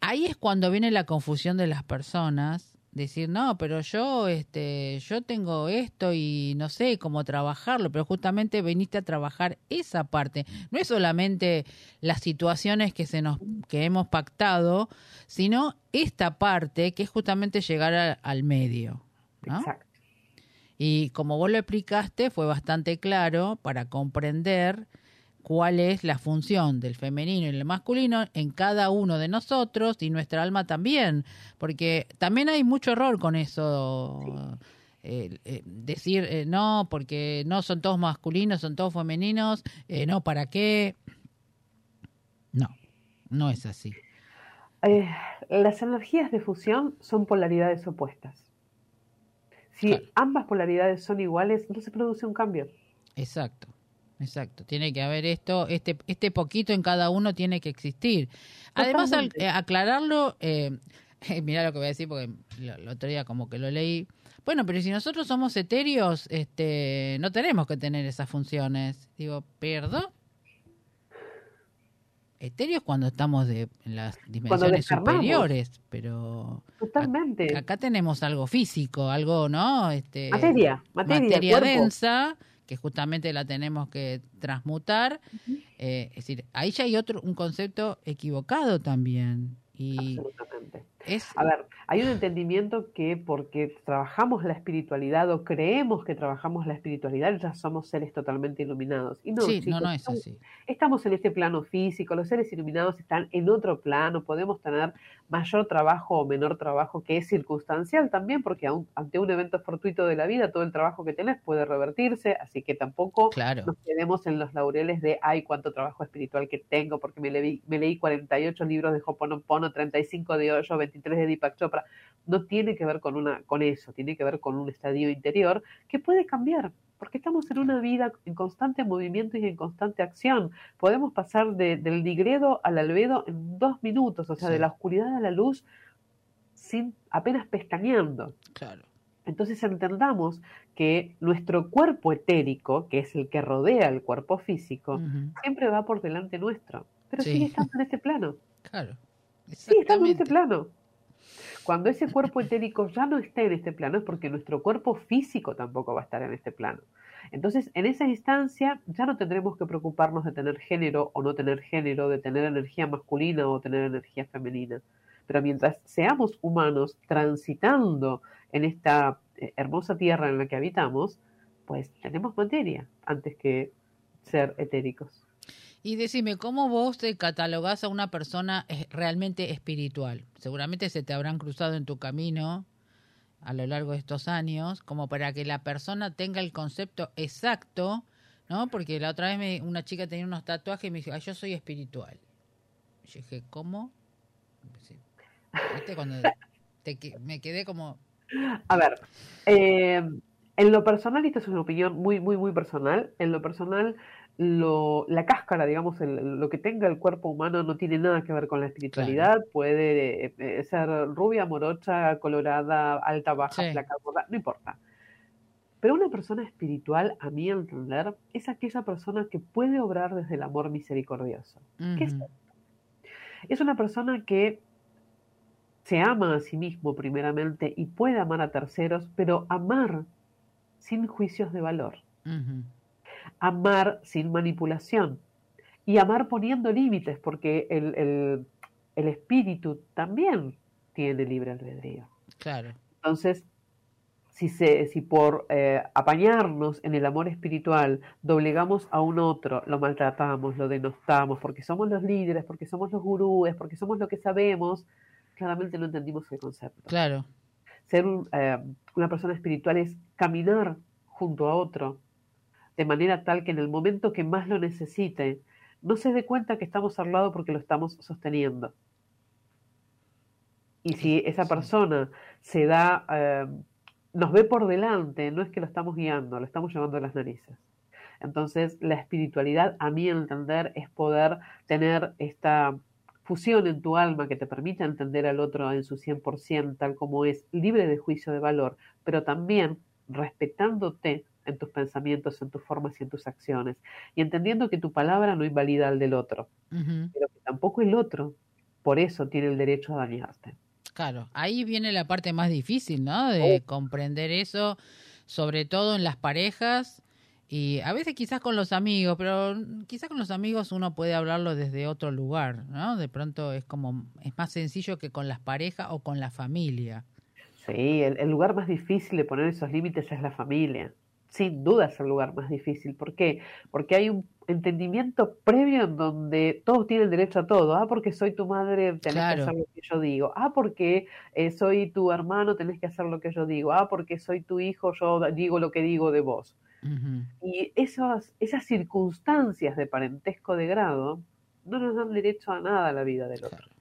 Ahí es cuando viene la confusión de las personas, decir, no, pero yo, este, yo tengo esto y no sé cómo trabajarlo, pero justamente veniste a trabajar esa parte. No es solamente las situaciones que se nos, que hemos pactado, sino esta parte que es justamente llegar a, al medio. ¿no? Exacto. Y como vos lo explicaste, fue bastante claro para comprender cuál es la función del femenino y el masculino en cada uno de nosotros y nuestra alma también, porque también hay mucho error con eso. Eh, eh, decir eh, no, porque no son todos masculinos, son todos femeninos, no, ¿para qué? No, no es así. Las energías de fusión son polaridades opuestas. Si claro. ambas polaridades son iguales, no se produce un cambio. Exacto, exacto. Tiene que haber esto, este, este poquito en cada uno tiene que existir. Además, al, eh, aclararlo, eh, mira lo que voy a decir porque el otro día como que lo leí. Bueno, pero si nosotros somos etéreos, este, no tenemos que tener esas funciones. Digo, ¿perdón? Etéreos cuando estamos de, en las dimensiones superiores, pero totalmente. Acá, acá, tenemos algo físico, algo, ¿no? Este, materia, materia, materia densa que justamente la tenemos que transmutar. Uh -huh. eh, es decir, ahí ya hay otro un concepto equivocado también. Y Absolutamente. Es... A ver, hay un entendimiento que porque trabajamos la espiritualidad o creemos que trabajamos la espiritualidad, ya somos seres totalmente iluminados. Y no, sí, chicos, no, no es así. Estamos en este plano físico, los seres iluminados están en otro plano, podemos tener mayor trabajo o menor trabajo que es circunstancial también, porque aun, ante un evento fortuito de la vida, todo el trabajo que tenés puede revertirse, así que tampoco claro. nos quedemos en los laureles de, ay, cuánto trabajo espiritual que tengo, porque me leí, me leí 48 libros de Hoponopono, 35 de Osho, 23 de Deepak Chopra. No tiene que ver con, una, con eso, tiene que ver con un estadio interior que puede cambiar, porque estamos en una vida en constante movimiento y en constante acción. Podemos pasar de, del digredo al albedo en dos minutos, o sea, sí. de la oscuridad a la luz sin apenas pestañeando. Claro. Entonces entendamos que nuestro cuerpo etérico, que es el que rodea el cuerpo físico, uh -huh. siempre va por delante nuestro, pero sí. sigue estando en este plano. Claro. Sigue estando en este plano. Cuando ese cuerpo etérico ya no esté en este plano es porque nuestro cuerpo físico tampoco va a estar en este plano. Entonces, en esa instancia ya no tendremos que preocuparnos de tener género o no tener género, de tener energía masculina o tener energía femenina. Pero mientras seamos humanos transitando en esta eh, hermosa tierra en la que habitamos, pues tenemos materia antes que ser etéricos. Y decime, ¿cómo vos te catalogás a una persona eh, realmente espiritual? Seguramente se te habrán cruzado en tu camino a lo largo de estos años, como para que la persona tenga el concepto exacto, ¿no? Porque la otra vez me, una chica tenía unos tatuajes y me dijo, ah, yo soy espiritual. Yo dije, ¿cómo? ¿Viste? Cuando me quedé como... A ver, eh, en lo personal, esta es una opinión muy, muy, muy personal, en lo personal lo, la cáscara, digamos, el, lo que tenga el cuerpo humano no tiene nada que ver con la espiritualidad. Claro. Puede eh, ser rubia, morocha, colorada, alta, baja, sí. flaca, gorda, no importa. Pero una persona espiritual, a mi entender, es aquella persona que puede obrar desde el amor misericordioso. ¿Qué es. Es una persona que se ama a sí mismo primeramente y puede amar a terceros, pero amar sin juicios de valor. Amar sin manipulación y amar poniendo límites, porque el, el- el espíritu también tiene libre albedrío. Claro. Entonces, si, se, si por eh, apañarnos en el amor espiritual doblegamos a un otro, lo maltratamos, lo denostamos, porque somos los líderes, porque somos los gurúes, porque somos lo que sabemos, claramente no entendimos el concepto. Claro. Ser un, eh, una persona espiritual es caminar junto a otro, de manera tal que en el momento que más lo necesite, no se dé cuenta que estamos al lado porque lo estamos sosteniendo. Y si esa persona se da, eh, nos ve por delante, no es que lo estamos guiando, lo estamos llevando a las narices. Entonces, la espiritualidad, a mi entender, es poder tener esta fusión en tu alma que te permita entender al otro en su 100%, tal como es, libre de juicio de valor, pero también respetándote en tus pensamientos, en tus formas y en tus acciones, y entendiendo que tu palabra no invalida al del otro, pero que tampoco el otro, por eso, tiene el derecho a dañarte. Claro, ahí viene la parte más difícil, ¿no? De comprender eso, sobre todo en las parejas y a veces quizás con los amigos, pero quizás con los amigos uno puede hablarlo desde otro lugar, ¿no? De pronto es como, es más sencillo que con las parejas o con la familia. Sí, el, el lugar más difícil de poner esos límites es la familia. Sin duda es el lugar más difícil. ¿Por qué? Porque hay un entendimiento previo en donde todos tienen derecho a todo. Ah, porque soy tu madre, tenés Claro. que hacer lo que yo digo. Ah, porque eh, soy tu hermano, tenés que hacer lo que yo digo. Ah, porque soy tu hijo, yo digo lo que digo de vos. Y esas, esas circunstancias de parentesco de grado no nos dan derecho a nada a la vida del otro. Claro.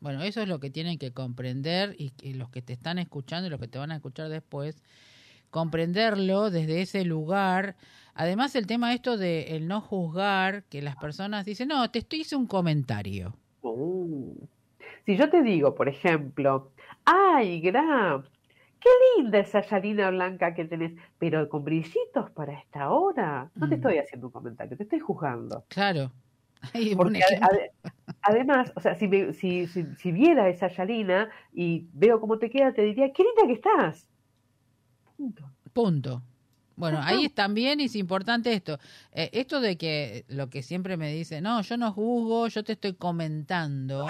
Bueno, eso es lo que tienen que comprender y, que los que te están escuchando y los que te van a escuchar después, comprenderlo desde ese lugar. Además, el tema esto de el no juzgar, que las personas dicen, no, te estoy hice un comentario. Uh. Si yo te digo, por ejemplo, ay, Gra, qué linda esa yarina blanca que tenés, pero con brillitos para esta hora, no te Mm. estoy haciendo un comentario, te estoy juzgando. Claro. Porque además, o sea, si, me- si, si, si viera esa yarina y veo cómo te queda, te diría, qué linda que estás. Punto. Punto. Bueno, ahí es también es importante esto. Eh, esto de que lo que siempre me dice, no, yo no juzgo, yo te estoy comentando.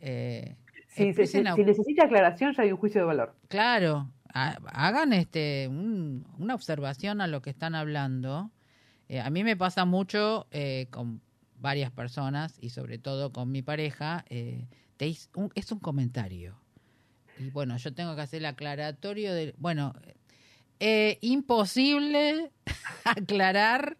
Eh, Si, si- empiecen si- a- si necesita aclaración, ya hay un juicio de valor. Claro, ha- hagan este un- una observación a lo que están hablando. Eh, a mí me pasa mucho eh, con varias personas y sobre todo con mi pareja. eh, te un- es un comentario. Y bueno, yo tengo que hacer el aclaratorio de... Bueno, eh, imposible aclarar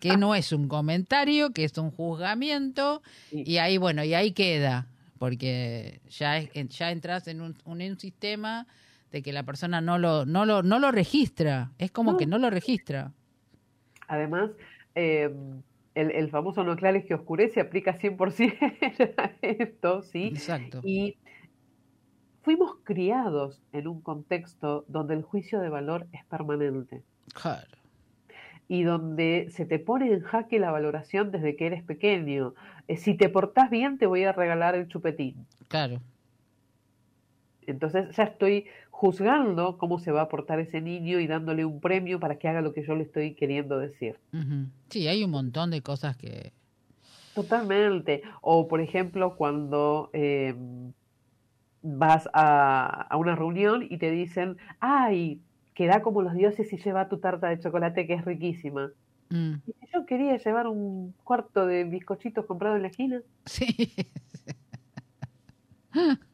que no es un comentario, que es un juzgamiento. Y ahí, bueno, y ahí queda, porque ya, es- ya entras en un, un- en un sistema de que la persona no lo, no lo, no lo registra. Es como No. que no lo registra. Además, eh, el, el famoso no clares que oscurece aplica 100% a esto, ¿sí? Exacto. Y fuimos criados en un contexto donde el juicio de valor es permanente Claro. y donde se te pone en jaque la valoración desde que eres pequeño. Eh, si te portás bien, te voy a regalar el chupetín. Claro. Entonces ya estoy juzgando cómo se va a portar ese niño y dándole un premio para que haga lo que yo le estoy queriendo decir. Sí, hay un montón de cosas que... Totalmente. O, por ejemplo, cuando eh, vas a, a una reunión y te dicen, ay, queda como los dioses y lleva tu tarta de chocolate que es riquísima. Mm, Y yo quería llevar un cuarto de bizcochitos comprado en la esquina. sí.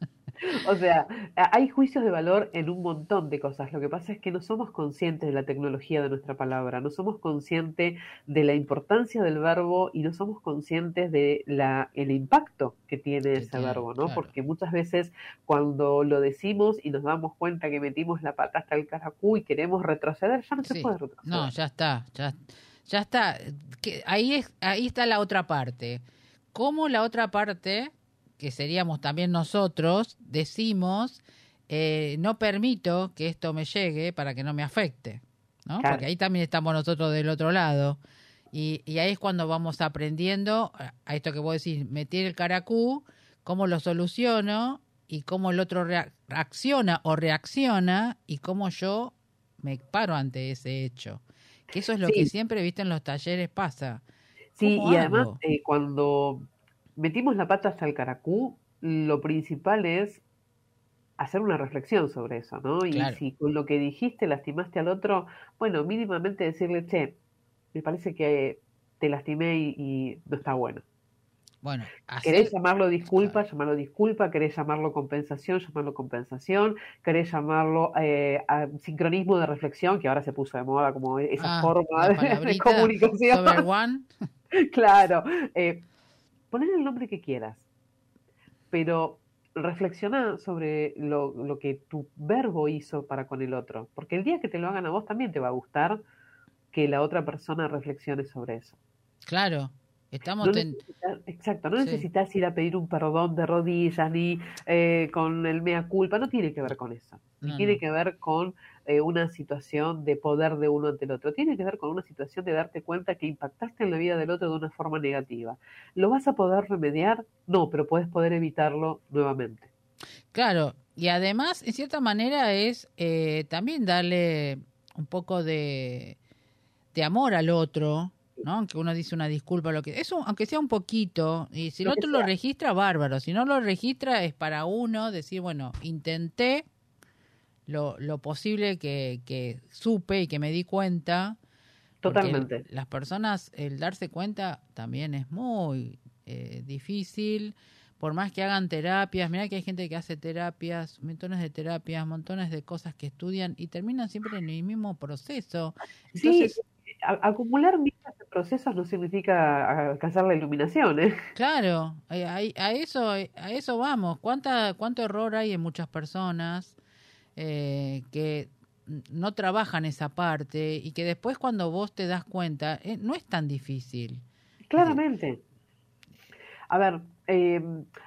O sea, hay juicios de valor en un montón de cosas. Lo que pasa es que no somos conscientes de la tecnología de nuestra palabra, no somos conscientes de la importancia del verbo y no somos conscientes de la, el impacto que tiene ese verbo, ¿no? claro. Porque muchas veces cuando lo decimos y nos damos cuenta que metimos la pata hasta el caracú y queremos retroceder, ya no se puede retroceder. No, ya está, ya, ya está. Que ahí, es, ahí está la otra parte. ¿Cómo la otra parte, que seríamos también nosotros, decimos, eh, no permito que esto me llegue para que no me afecte, ¿no? Claro. Porque ahí también estamos nosotros del otro lado. Y, y ahí es cuando vamos aprendiendo a- esto que vos decís, meter el caracú, cómo lo soluciono y cómo el otro rea- reacciona o reacciona y cómo yo me paro ante ese hecho. Que eso es lo Sí. que siempre, viste, en los talleres pasa. Sí, ¿Cómo y además eh, cuando metimos la pata hasta el caracú, lo principal es hacer una reflexión sobre eso, ¿no? Y si con lo que dijiste lastimaste al otro, bueno, mínimamente decirle, che, me parece que te lastimé y, y no está bueno. Bueno, ¿Querés hacer, llamarlo disculpa? Llamarlo disculpa. ¿Querés llamarlo compensación? Llamarlo compensación. ¿Querés llamarlo eh, a- sincronismo de reflexión? Que ahora se puso de moda como esa Ah, forma de, de comunicación. Claro. Eh, poner el nombre que quieras, pero reflexiona sobre lo, lo que tu verbo hizo para con el otro, porque el día que te lo hagan a vos también te va a gustar que la otra persona reflexione sobre eso. claro, estamos No necesitas- exacto, no Sí. necesitas ir a pedir un perdón de rodillas ni eh, con el mea culpa, no tiene que ver con eso, No, tiene no. que ver con eh, una situación de poder de uno ante el otro, tiene que ver con una situación de darte cuenta que impactaste en la vida del otro de una forma negativa. ¿Lo vas a poder remediar? No, pero puedes poder evitarlo nuevamente. Claro, y además, en cierta manera, es eh, también darle un poco de, de amor al otro, ¿no? Aunque uno dice una disculpa, lo que eso, aunque sea un poquito, y si el otro lo registra, bárbaro. Si no lo registra, es para uno decir, bueno, intenté lo, lo posible que, que supe y que me di cuenta. Totalmente. Las personas, el darse cuenta también es muy eh, difícil. Por más que hagan terapias, mira que hay gente que hace terapias, montones de terapias, montones de cosas que estudian y terminan siempre en el mismo proceso. Entonces, sí, a- acumular miles de procesos no significa alcanzar la iluminación, ¿eh? Claro, eh, ahí- a, eso, a eso vamos. ¿Cuánta, ¿Cuánto error hay en muchas personas eh, que no trabajan esa parte y que después cuando vos te das cuenta, eh, no es tan difícil. Claramente. A ver, eh,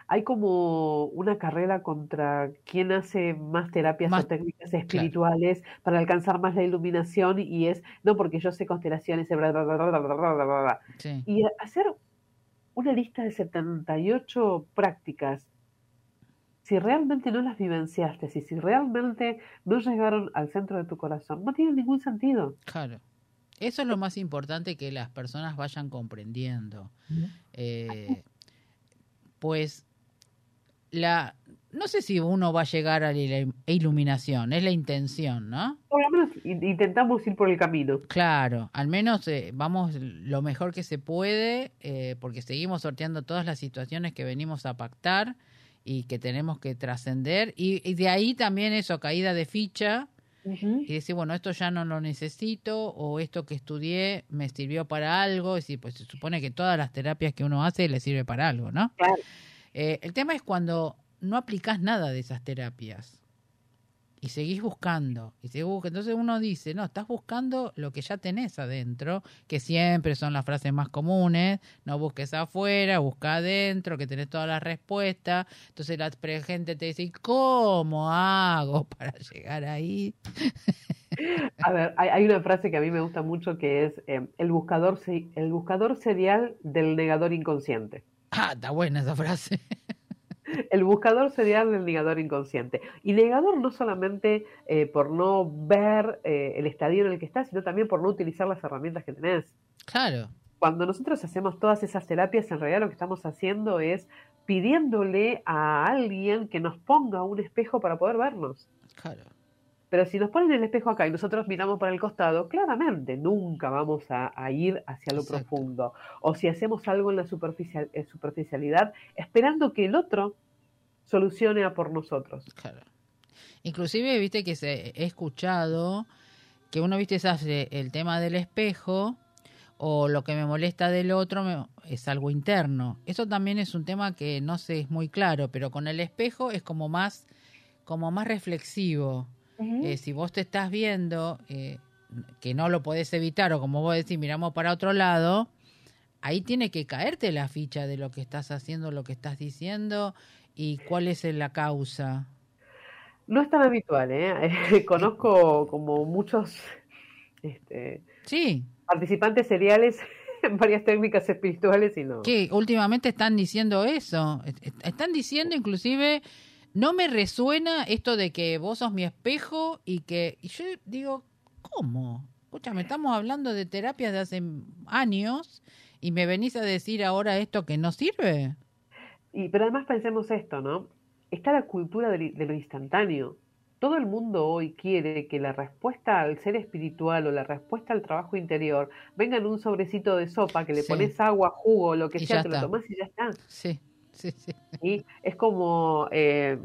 hay como una carrera contra quién hace más terapias más, o técnicas espirituales para alcanzar más la iluminación y es, no, porque yo sé constelaciones, bla, bla, bla, sí. y hacer una lista de 78 prácticas si realmente no las vivenciaste, si, si realmente no llegaron al centro de tu corazón, no tiene ningún sentido. claro. Eso es lo más importante que las personas vayan comprendiendo. Eh, pues la no sé si uno va a llegar a la il- iluminación, es la intención, ¿no? Por lo menos in- intentamos ir por el camino. Claro, al menos eh, vamos lo mejor que se puede, eh, porque seguimos sorteando todas las situaciones que venimos a pactar y que tenemos que trascender. Y, y de ahí también eso, caída de ficha, y decir, bueno, esto ya no lo necesito, o esto que estudié me sirvió para algo. Es decir, pues se supone que todas las terapias que uno hace le sirve para algo, ¿no? Claro. Eh, el tema es cuando no aplicás nada de esas terapias y seguís buscando y seguís buscando. Entonces uno dice, no, estás buscando lo que ya tenés adentro, que siempre son las frases más comunes, no busques afuera, busca adentro, que tenés todas las respuestas. Entonces la gente te dice, "¿Y ¿cómo hago para llegar ahí? A ver, hay, hay una frase que a mí me gusta mucho que es eh, el buscador se- el buscador serial del negador inconsciente. Ah, está buena esa frase. El buscador serial del negador inconsciente. Y negador no solamente eh, por no ver eh, el estadio en el que estás, sino también por no utilizar las herramientas que tenés. claro, Cuando nosotros hacemos todas esas terapias, en realidad lo que estamos haciendo es pidiéndole a alguien que nos ponga un espejo para poder vernos. claro. Pero si nos ponen el espejo acá y nosotros miramos para el costado, claramente nunca vamos a, a ir hacia lo Exacto. profundo. O si hacemos algo en la superficial, en superficialidad, esperando que el otro solucione a por nosotros. Claro. Inclusive, viste que se, he escuchado que uno, viste, se hace el tema del espejo o lo que me molesta del otro me- es algo interno. Eso también es un tema que no sé, es muy claro, pero con el espejo es como más, como más reflexivo. Eh, si vos te estás viendo eh, que no lo podés evitar o como vos decís, miramos para otro lado, ahí tiene que caerte la ficha de lo que estás haciendo, lo que estás diciendo y cuál es la causa. No es tan habitual, ¿eh? Conozco como muchos este, sí. participantes seriales en varias técnicas espirituales y no. Que últimamente están diciendo eso. Están diciendo inclusive, no me resuena esto de que vos sos mi espejo y que... Y yo digo, ¿cómo? Escúchame, estamos hablando de terapias de hace años y me venís a decir ahora esto que no sirve. Y, pero además pensemos esto, ¿no? Está la cultura de, lo instantáneo. Todo el mundo hoy quiere que la respuesta al ser espiritual o la respuesta al trabajo interior venga en un sobrecito de sopa, que le pones agua, jugo, lo que sea, te lo tomás y ya está. Sí, sí, sí. Y es como... Eh,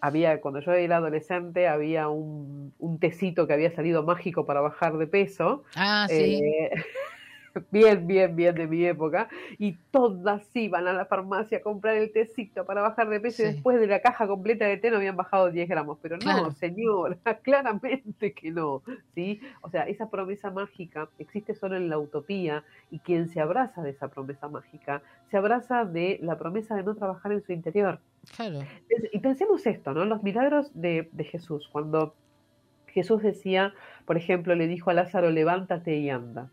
había, cuando yo era adolescente, había un, un, tecito que había salido mágico para bajar de peso. Ah, sí. Eh, bien, bien, bien de mi época, y todas iban a la farmacia a comprar el tecito para bajar de peso y después de la caja completa de té no habían bajado 10 gramos. Pero no, señora, claramente que no. ¿sí? O sea, esa promesa mágica existe solo en la utopía y quien se abraza de esa promesa mágica se abraza de la promesa de no trabajar en su interior. Claro. Y pensemos esto, ¿no? Los milagros de, de Jesús, cuando Jesús decía, por ejemplo, le dijo a Lázaro, levántate y anda.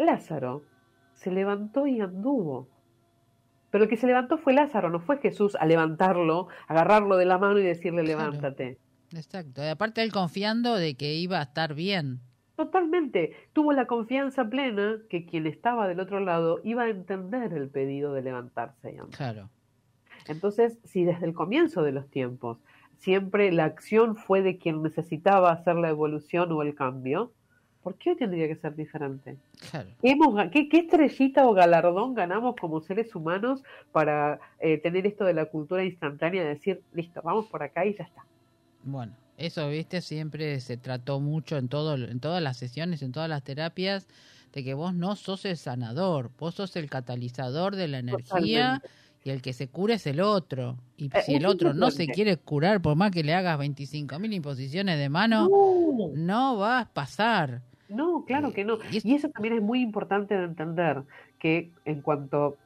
Lázaro se levantó y anduvo. Pero el que se levantó fue Lázaro, no fue Jesús a levantarlo, agarrarlo de la mano y decirle levántate. Exacto. Y aparte él confiando de que iba a estar bien. Totalmente. Tuvo la confianza plena que quien estaba del otro lado iba a entender el pedido de levantarse y andar. Claro. Entonces, si desde el comienzo de los tiempos siempre la acción fue de quien necesitaba hacer la evolución o el cambio, ¿Por qué hoy tendría que ser diferente? ¿Qué, estrellita o galardón ganamos como seres humanos para eh, tener esto de la cultura instantánea, de decir, listo, vamos por acá y ya está? Bueno, eso, viste, siempre se trató mucho en, todo, en todas las sesiones, en todas las terapias, de que vos no sos el sanador, vos sos el catalizador de la energía y el que se cura es el otro. Y eh, si el otro no se quiere curar, por más que le hagas 25.000 imposiciones de mano, no va a pasar. No, claro que no. Y eso también es muy importante de entender, que en cuanto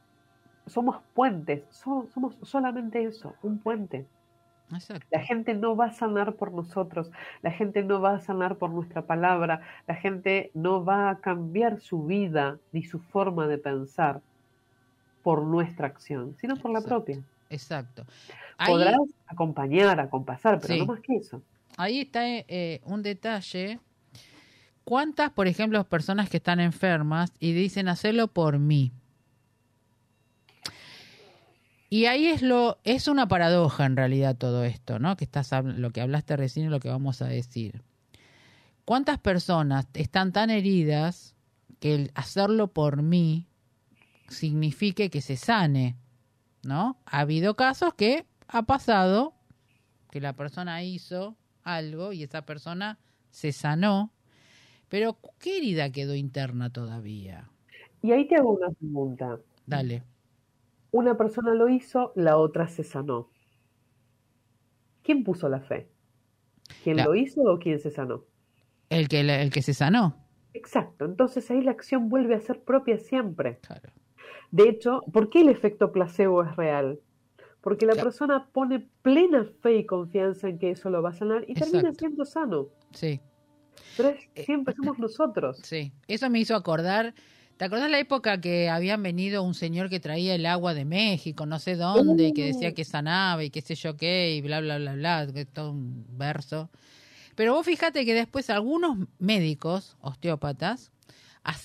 somos puentes, somos solamente eso, un puente. La gente no va a sanar por nosotros, la gente no va a sanar por nuestra palabra, la gente no va a cambiar su vida ni su forma de pensar por nuestra acción, sino por la propia. Exacto. Podrás acompañar, acompasar, pero no más que eso. Ahí está eh, un detalle ¿Cuántas, por ejemplo, personas que están enfermas y dicen hacerlo por mí? Y ahí es lo es una paradoja en realidad todo esto, ¿no? Que estás lo que hablaste recién y lo que vamos a decir. ¿Cuántas personas están tan heridas que el hacerlo por mí signifique que se sane, ¿no? Ha habido casos que ha pasado que la persona hizo algo y esa persona se sanó pero, ¿qué herida quedó interna todavía? Y ahí te hago una pregunta. Dale. Una persona lo hizo, la otra se sanó. ¿Quién puso la fe? ¿Quién lo hizo o quién se sanó? El que, el que se sanó. Exacto. Entonces ahí la acción vuelve a ser propia siempre. Claro. De hecho, ¿por qué el efecto placebo es real? Porque la persona pone plena fe y confianza en que eso lo va a sanar y termina siendo sano. Sí. Pero eh, siempre somos nosotros. Sí, eso me hizo acordar. ¿Te acordás la época que habían venido un señor que traía el agua de México, no sé dónde, y que decía que sanaba y qué sé yo qué, y bla, bla, bla, bla, que todo un verso? Pero vos fíjate que después algunos médicos, osteópatas,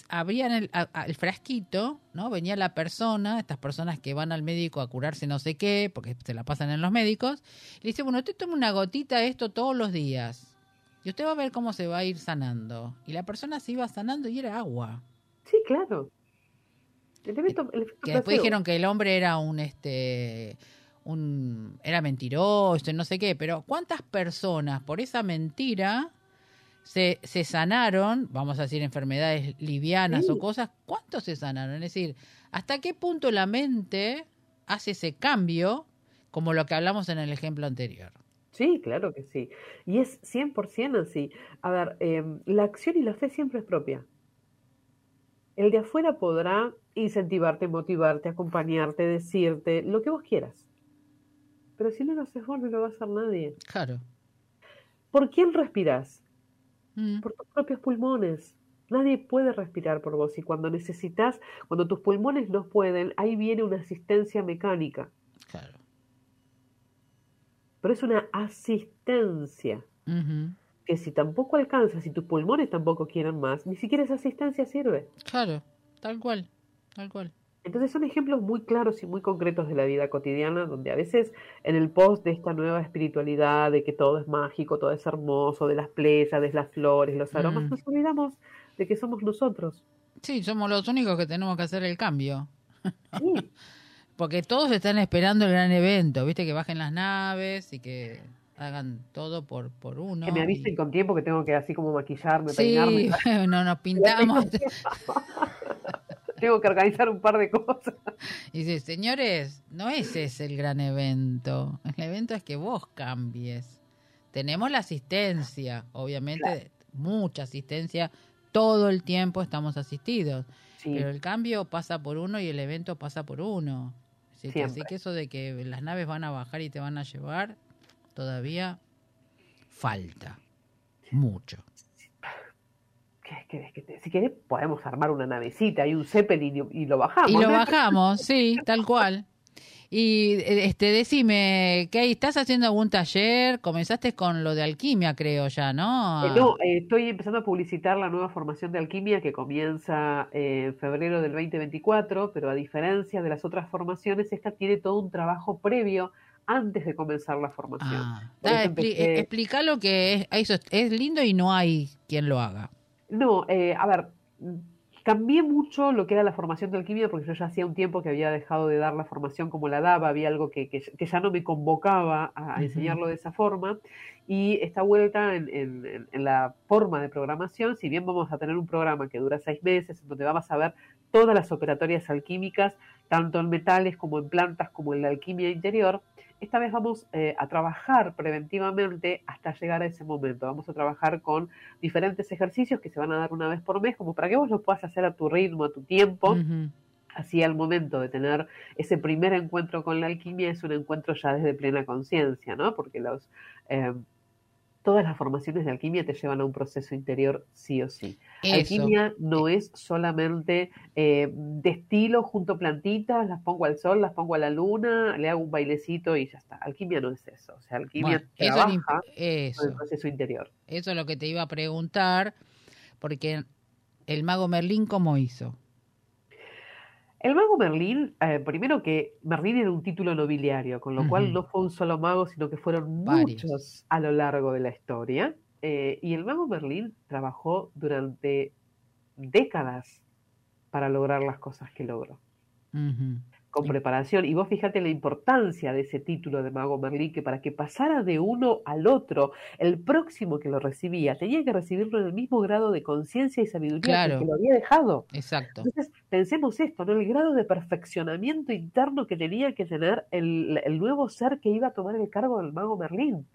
abrían el, el, frasquito, ¿no? Venía la persona, estas personas que van al médico a curarse no sé qué, porque se la pasan en los médicos, y le dice, bueno, te tomo una gotita de esto todos los días. Y usted va a ver cómo se va a ir sanando. Y la persona se iba sanando y era agua. Sí, claro. que después dijeron que el hombre era un este un era mentiroso, no sé qué, pero ¿cuántas personas por esa mentira se, se sanaron, vamos a decir enfermedades livianas o cosas, cuántos se sanaron? Es decir, ¿hasta qué punto la mente hace ese cambio como lo que hablamos en el ejemplo anterior? Sí, claro que sí. Y es 100% así. A ver, em, la acción y la fe siempre es propia. El de afuera podrá incentivarte, motivarte, acompañarte, decirte lo que vos quieras. Pero si no lo haces vos, no lo va a hacer nadie. Claro. ¿Por quién respiras? Mm, Por tus propios pulmones. Nadie puede respirar por vos y cuando necesitas, cuando tus pulmones no pueden, ahí viene una asistencia mecánica. Claro. Pero es una asistencia que si tampoco alcanza, si tus pulmones tampoco quieren más, ni siquiera esa asistencia sirve. Claro, tal cual, tal cual. Entonces son ejemplos muy claros y muy concretos de la vida cotidiana, donde a veces en el post de esta nueva espiritualidad, de que todo es mágico, todo es hermoso, de las playas, de las flores, los aromas, Mm. nos olvidamos de que somos nosotros. Sí, somos los únicos que tenemos que hacer el cambio. Sí, Porque todos están esperando el gran evento, viste, que bajen las naves y que hagan todo por, por uno. que me avisen y- con tiempo que tengo que así como maquillarme, Sí, peinarme. no nos pintamos. tengo que organizar un par de cosas. Y dice, señores, no ese es el gran evento. El evento es que vos cambies. Tenemos la asistencia, obviamente, mucha asistencia. Todo el tiempo estamos asistidos. Sí, Pero el cambio pasa por uno y el evento pasa por uno. Así que, así que eso de que las naves van a bajar y te van a llevar, todavía falta. Mucho. ¿Qué querés que te- Si querés podemos armar una navecita y un Zeppelin y, y lo bajamos. Y lo ¿no? bajamos, sí, tal cual. Y eh, este, decime, ¿qué estás haciendo algún taller? Comenzaste con lo de alquimia, creo ya, ¿no? Eh, no, eh, estoy empezando a publicitar la nueva formación de alquimia que comienza eh, en febrero del 2024, pero a diferencia de las otras formaciones, esta tiene todo un trabajo previo antes de comenzar la formación. Ah, da, expli- eh, explica lo que es, eso es, es lindo y no hay quien lo haga. No, eh, a ver, cambié mucho lo que era la formación de alquimia porque yo ya hacía un tiempo que había dejado de dar la formación como la daba, había algo que, que- que ya no me convocaba a, enseñarlo de esa forma. Y esta vuelta en, en- en- en la forma de programación, si bien vamos a tener un programa que dura seis meses, en donde vamos a ver todas las operatorias alquímicas, tanto en metales como en plantas como en la alquimia interior, esta vez vamos eh, a trabajar preventivamente hasta llegar a ese momento. Vamos a trabajar con diferentes ejercicios que se van a dar una vez por mes, como para que vos lo puedas hacer a tu ritmo, a tu tiempo. Así al momento de tener ese primer encuentro con la alquimia es un encuentro ya desde plena conciencia, ¿no? Porque los, eh, todas las formaciones de alquimia te llevan a un proceso interior sí o sí. Eso. Alquimia no es solamente eh, destilo junto plantitas, las pongo al sol, las pongo a la luna, le hago un bailecito y ya está. Alquimia no es eso. O sea, alquimia Bueno, trabaja con el proceso interior. Eso es lo que te iba a preguntar, porque el mago Merlín, ¿cómo hizo? El mago Merlín, eh, primero que Merlín era un título nobiliario, con lo cual no fue un solo mago, sino que fueron Varios. muchos a lo largo de la historia. Eh, y el mago Merlín trabajó durante décadas para lograr las cosas que logró. Con preparación. Y vos fíjate la importancia de ese título de mago Merlín, que para que pasara de uno al otro, el próximo que lo recibía tenía que recibirlo en el mismo grado de conciencia y sabiduría Claro. que lo había dejado. Exacto. Entonces, pensemos esto, ¿no? El grado de perfeccionamiento interno que tenía que tener el, el nuevo ser que iba a tomar el cargo del mago Merlín.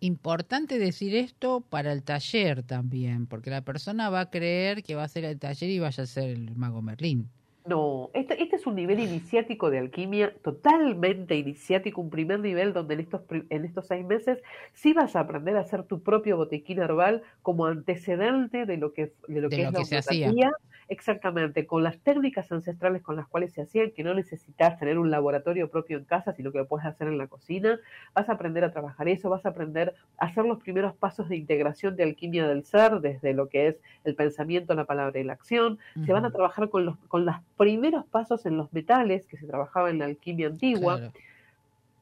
Importante decir esto para el taller también, porque la persona va a creer que va a hacer el taller y vaya a ser el mago Merlín. No, este, este es un nivel iniciático de alquimia, totalmente iniciático, un primer nivel donde en estos, en estos seis meses sí vas a aprender a hacer tu propio botiquín herbal como antecedente de lo que, de lo De que lo es la que homeopatía. Exactamente, con las técnicas ancestrales con las cuales se hacían, que no necesitas tener un laboratorio propio en casa, sino que lo puedes hacer en la cocina. Vas a aprender a trabajar eso, vas a aprender a hacer los primeros pasos de integración de alquimia del ser, desde lo que es el pensamiento, la palabra y la acción. Se van a trabajar con los, con los primeros pasos en los metales que se trabajaba en la alquimia antigua, Claro.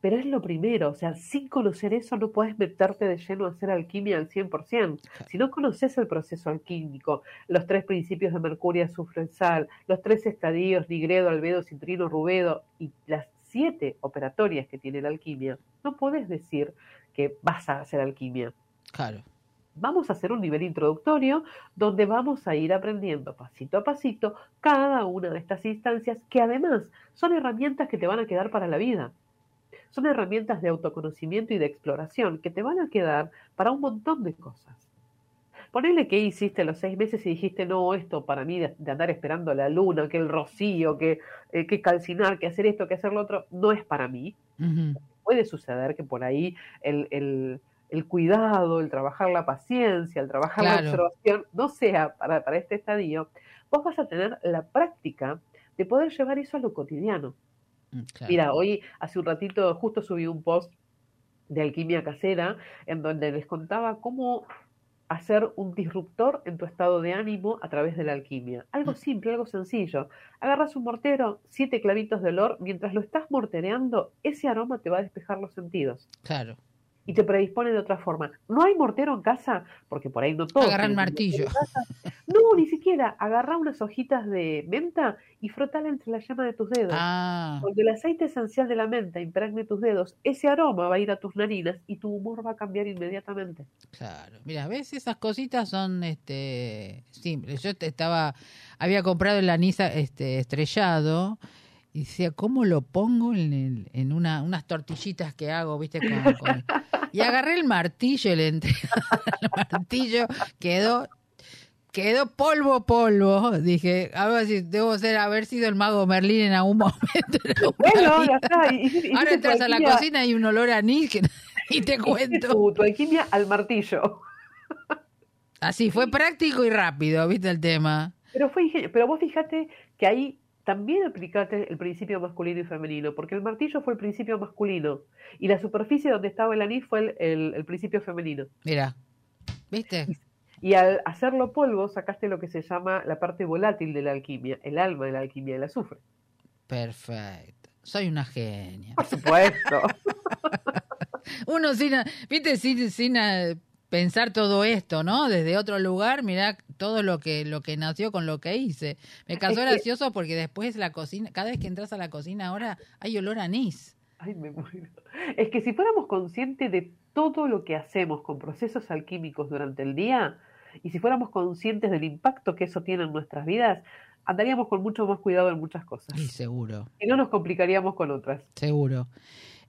Pero es lo primero, o sea, sin conocer eso no puedes meterte de lleno a hacer alquimia al 100%. Si no conoces el proceso alquímico, los tres principios de mercurio, azufre, sal, los tres estadios, nigredo, albedo, citrino, rubedo y las siete operatorias que tiene la alquimia, no puedes decir que vas a hacer alquimia Claro. vamos a hacer un nivel introductorio donde vamos a ir aprendiendo pasito a pasito cada una de estas instancias que además son herramientas que te van a quedar para la vida. Son herramientas de autoconocimiento y de exploración que te van a quedar para un montón de cosas. Ponele que hiciste los seis meses y dijiste, no, esto para mí de, de andar esperando la luna, que el rocío, que, eh, que calcinar, que hacer esto, que hacer lo otro, no es para mí. Puede suceder que por ahí el, el, el cuidado, el trabajar la paciencia, el trabajar la observación no sea para, para este estadio, vos vas a tener la práctica de poder llevar eso a lo cotidiano. Mm, Mira, hoy hace un ratito justo subí un post de alquimia casera en donde les contaba cómo hacer un disruptor en tu estado de ánimo a través de la alquimia. Algo mm. simple, algo sencillo. Agarras un mortero, siete clavitos de olor, mientras lo estás mortereando, ese aroma te va a despejar los sentidos. Claro y te predispone de otra forma. ¿No hay mortero en casa? Porque por ahí no todo. Agarra el martillo. No, ni siquiera. Agarra unas hojitas de menta y frotala entre la llama de tus dedos. Ah. Cuando el aceite esencial de la menta impregne tus dedos, ese aroma va a ir a tus narinas y tu humor va a cambiar inmediatamente. Claro. Mira, ves, esas cositas son este simples. Yo te estaba, había comprado el anís este, estrellado y decía, ¿cómo lo pongo en, en una, unas tortillitas que hago, viste? Y agarré el martillo y le entré el martillo, quedó quedó polvo, polvo. Dije, a ver si debo ser, haber sido el mago Merlín en algún momento. Bueno, ya está. Ahora entras a la cocina y un olor a anís y te cuento. Tu, tu alquimia al martillo. Así, fue práctico y rápido, ¿viste el tema? Pero, fue, pero vos fíjate que ahí también aplicate el principio masculino y femenino, porque el martillo fue el principio masculino y la superficie donde estaba el anís fue el, principio femenino. Mira, ¿viste? Y, al hacerlo polvo sacaste lo que se llama la parte volátil de la alquimia, el alma de la alquimia, el azufre. Perfecto. Soy una genia. Por supuesto. Uno sin, viste, sin, sin eh, pensar todo esto, ¿no? Desde otro lugar, mira todo lo que lo que nació con lo que hice. Me causó gracioso porque después la cocina, cada vez que entras a la cocina ahora hay olor a anís. Ay, me muero. Es que si fuéramos conscientes de todo lo que hacemos con procesos alquímicos durante el día y si fuéramos conscientes del impacto que eso tiene en nuestras vidas, andaríamos con mucho más cuidado en muchas cosas. Sí, seguro. Y no nos complicaríamos con otras. Seguro.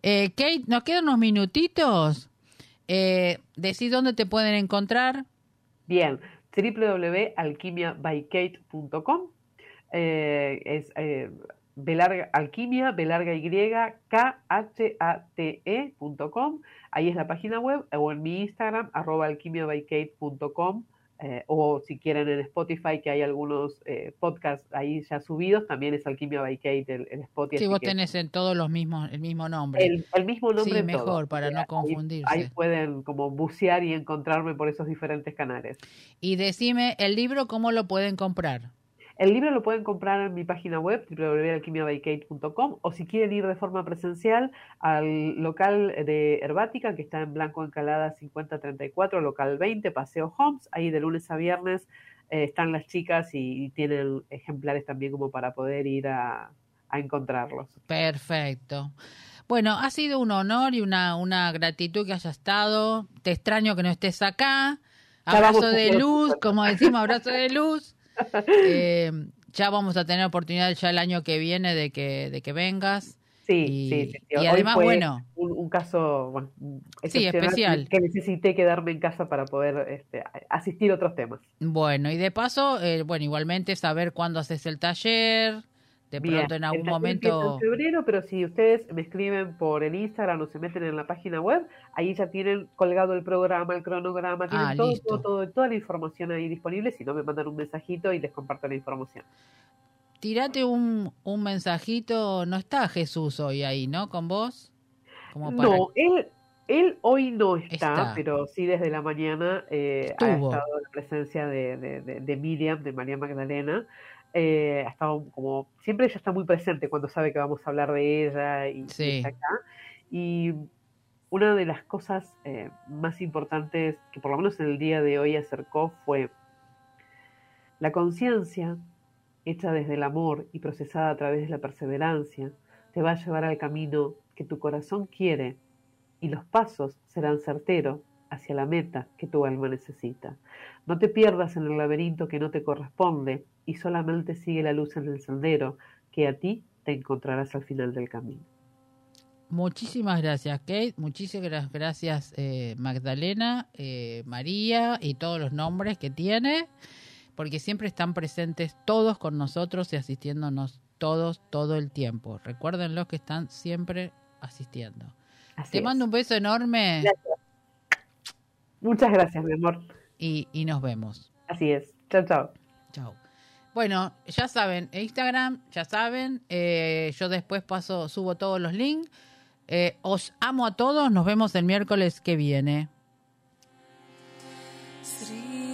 Eh, Kate, nos quedan unos minutitos. Eh, decís dónde te pueden encontrar. Bien, www.alquimiabykate.com eh, es eh, alquimia, belarga y, k h a t e.com. Ahí es la página web, o en mi Instagram, arroba alquimiabykate.com. Eh, o si quieren en Spotify, que hay algunos eh, podcasts ahí ya subidos, también es Alquimia by Kate en, Spotify. Sí, vos tenés en todos los mismos, el mismo nombre. El, mismo nombre. Sí, mejor, para no confundirse. Ahí, pueden como bucear y encontrarme por esos diferentes canales. Y decime, ¿el libro cómo lo pueden comprar? El libro lo pueden comprar en mi página web, www.alquimiabykate.com, o si quieren ir de forma presencial al local de Herbática, que está en Blanco Encalada 5034, local 20, Paseo Homes. Ahí de lunes a viernes eh, están las chicas y, tienen ejemplares también como para poder ir a, encontrarlos. Perfecto. Bueno, ha sido un honor y una, una gratitud que haya estado. Te extraño que no estés acá. Abrazo de luz, como decimos, abrazo de luz. Eh, ya vamos a tener oportunidad ya el año que viene de que, de que vengas. Sí, sí, sí, Y además, bueno. Un, caso especial. Que necesité quedarme en casa para poder este, asistir a otros temas. Bueno, y de paso, eh, bueno, igualmente saber cuándo haces el taller, de pronto en algún momento. En febrero, pero si ustedes me escriben por el Instagram o se meten en la página web, ahí ya tienen colgado el programa, el cronograma, tienen ah, todo, todo, toda la información ahí disponible. Si no, me mandan un mensajito y les comparto la información. Tírate un, un mensajito. No está Jesús hoy ahí, ¿no? Con vos. No, él, él hoy no está, pero sí desde la mañana eh, ha estado la presencia de, de, de Miriam, de María Magdalena eh, ha estado como, siempre ella está muy presente cuando sabe que vamos a hablar de ella y, está acá. Y una de las cosas eh, más importantes que por lo menos en el día de hoy acercó fue la conciencia hecha desde el amor y procesada a través de la perseverancia, te va a llevar al camino que tu corazón quiere y los pasos serán certeros hacia la meta que tu alma necesita. No te pierdas en el laberinto que no te corresponde y solamente sigue la luz en el sendero que a ti te encontrarás al final del camino. Muchísimas gracias, Kate. Muchísimas gracias, eh, Magdalena, eh, María y todos los nombres que tiene, porque siempre están presentes todos con nosotros y asistiéndonos todos todo el tiempo. Recuerden los que están siempre asistiendo. Te mando un beso enorme. Gracias. Muchas gracias, mi amor. Y, y nos vemos. Así es. Chao, chao. Chao. Bueno, ya saben, Instagram, ya saben, eh, yo después paso, subo todos los links. Eh, os amo a todos, nos vemos el miércoles que viene. Sri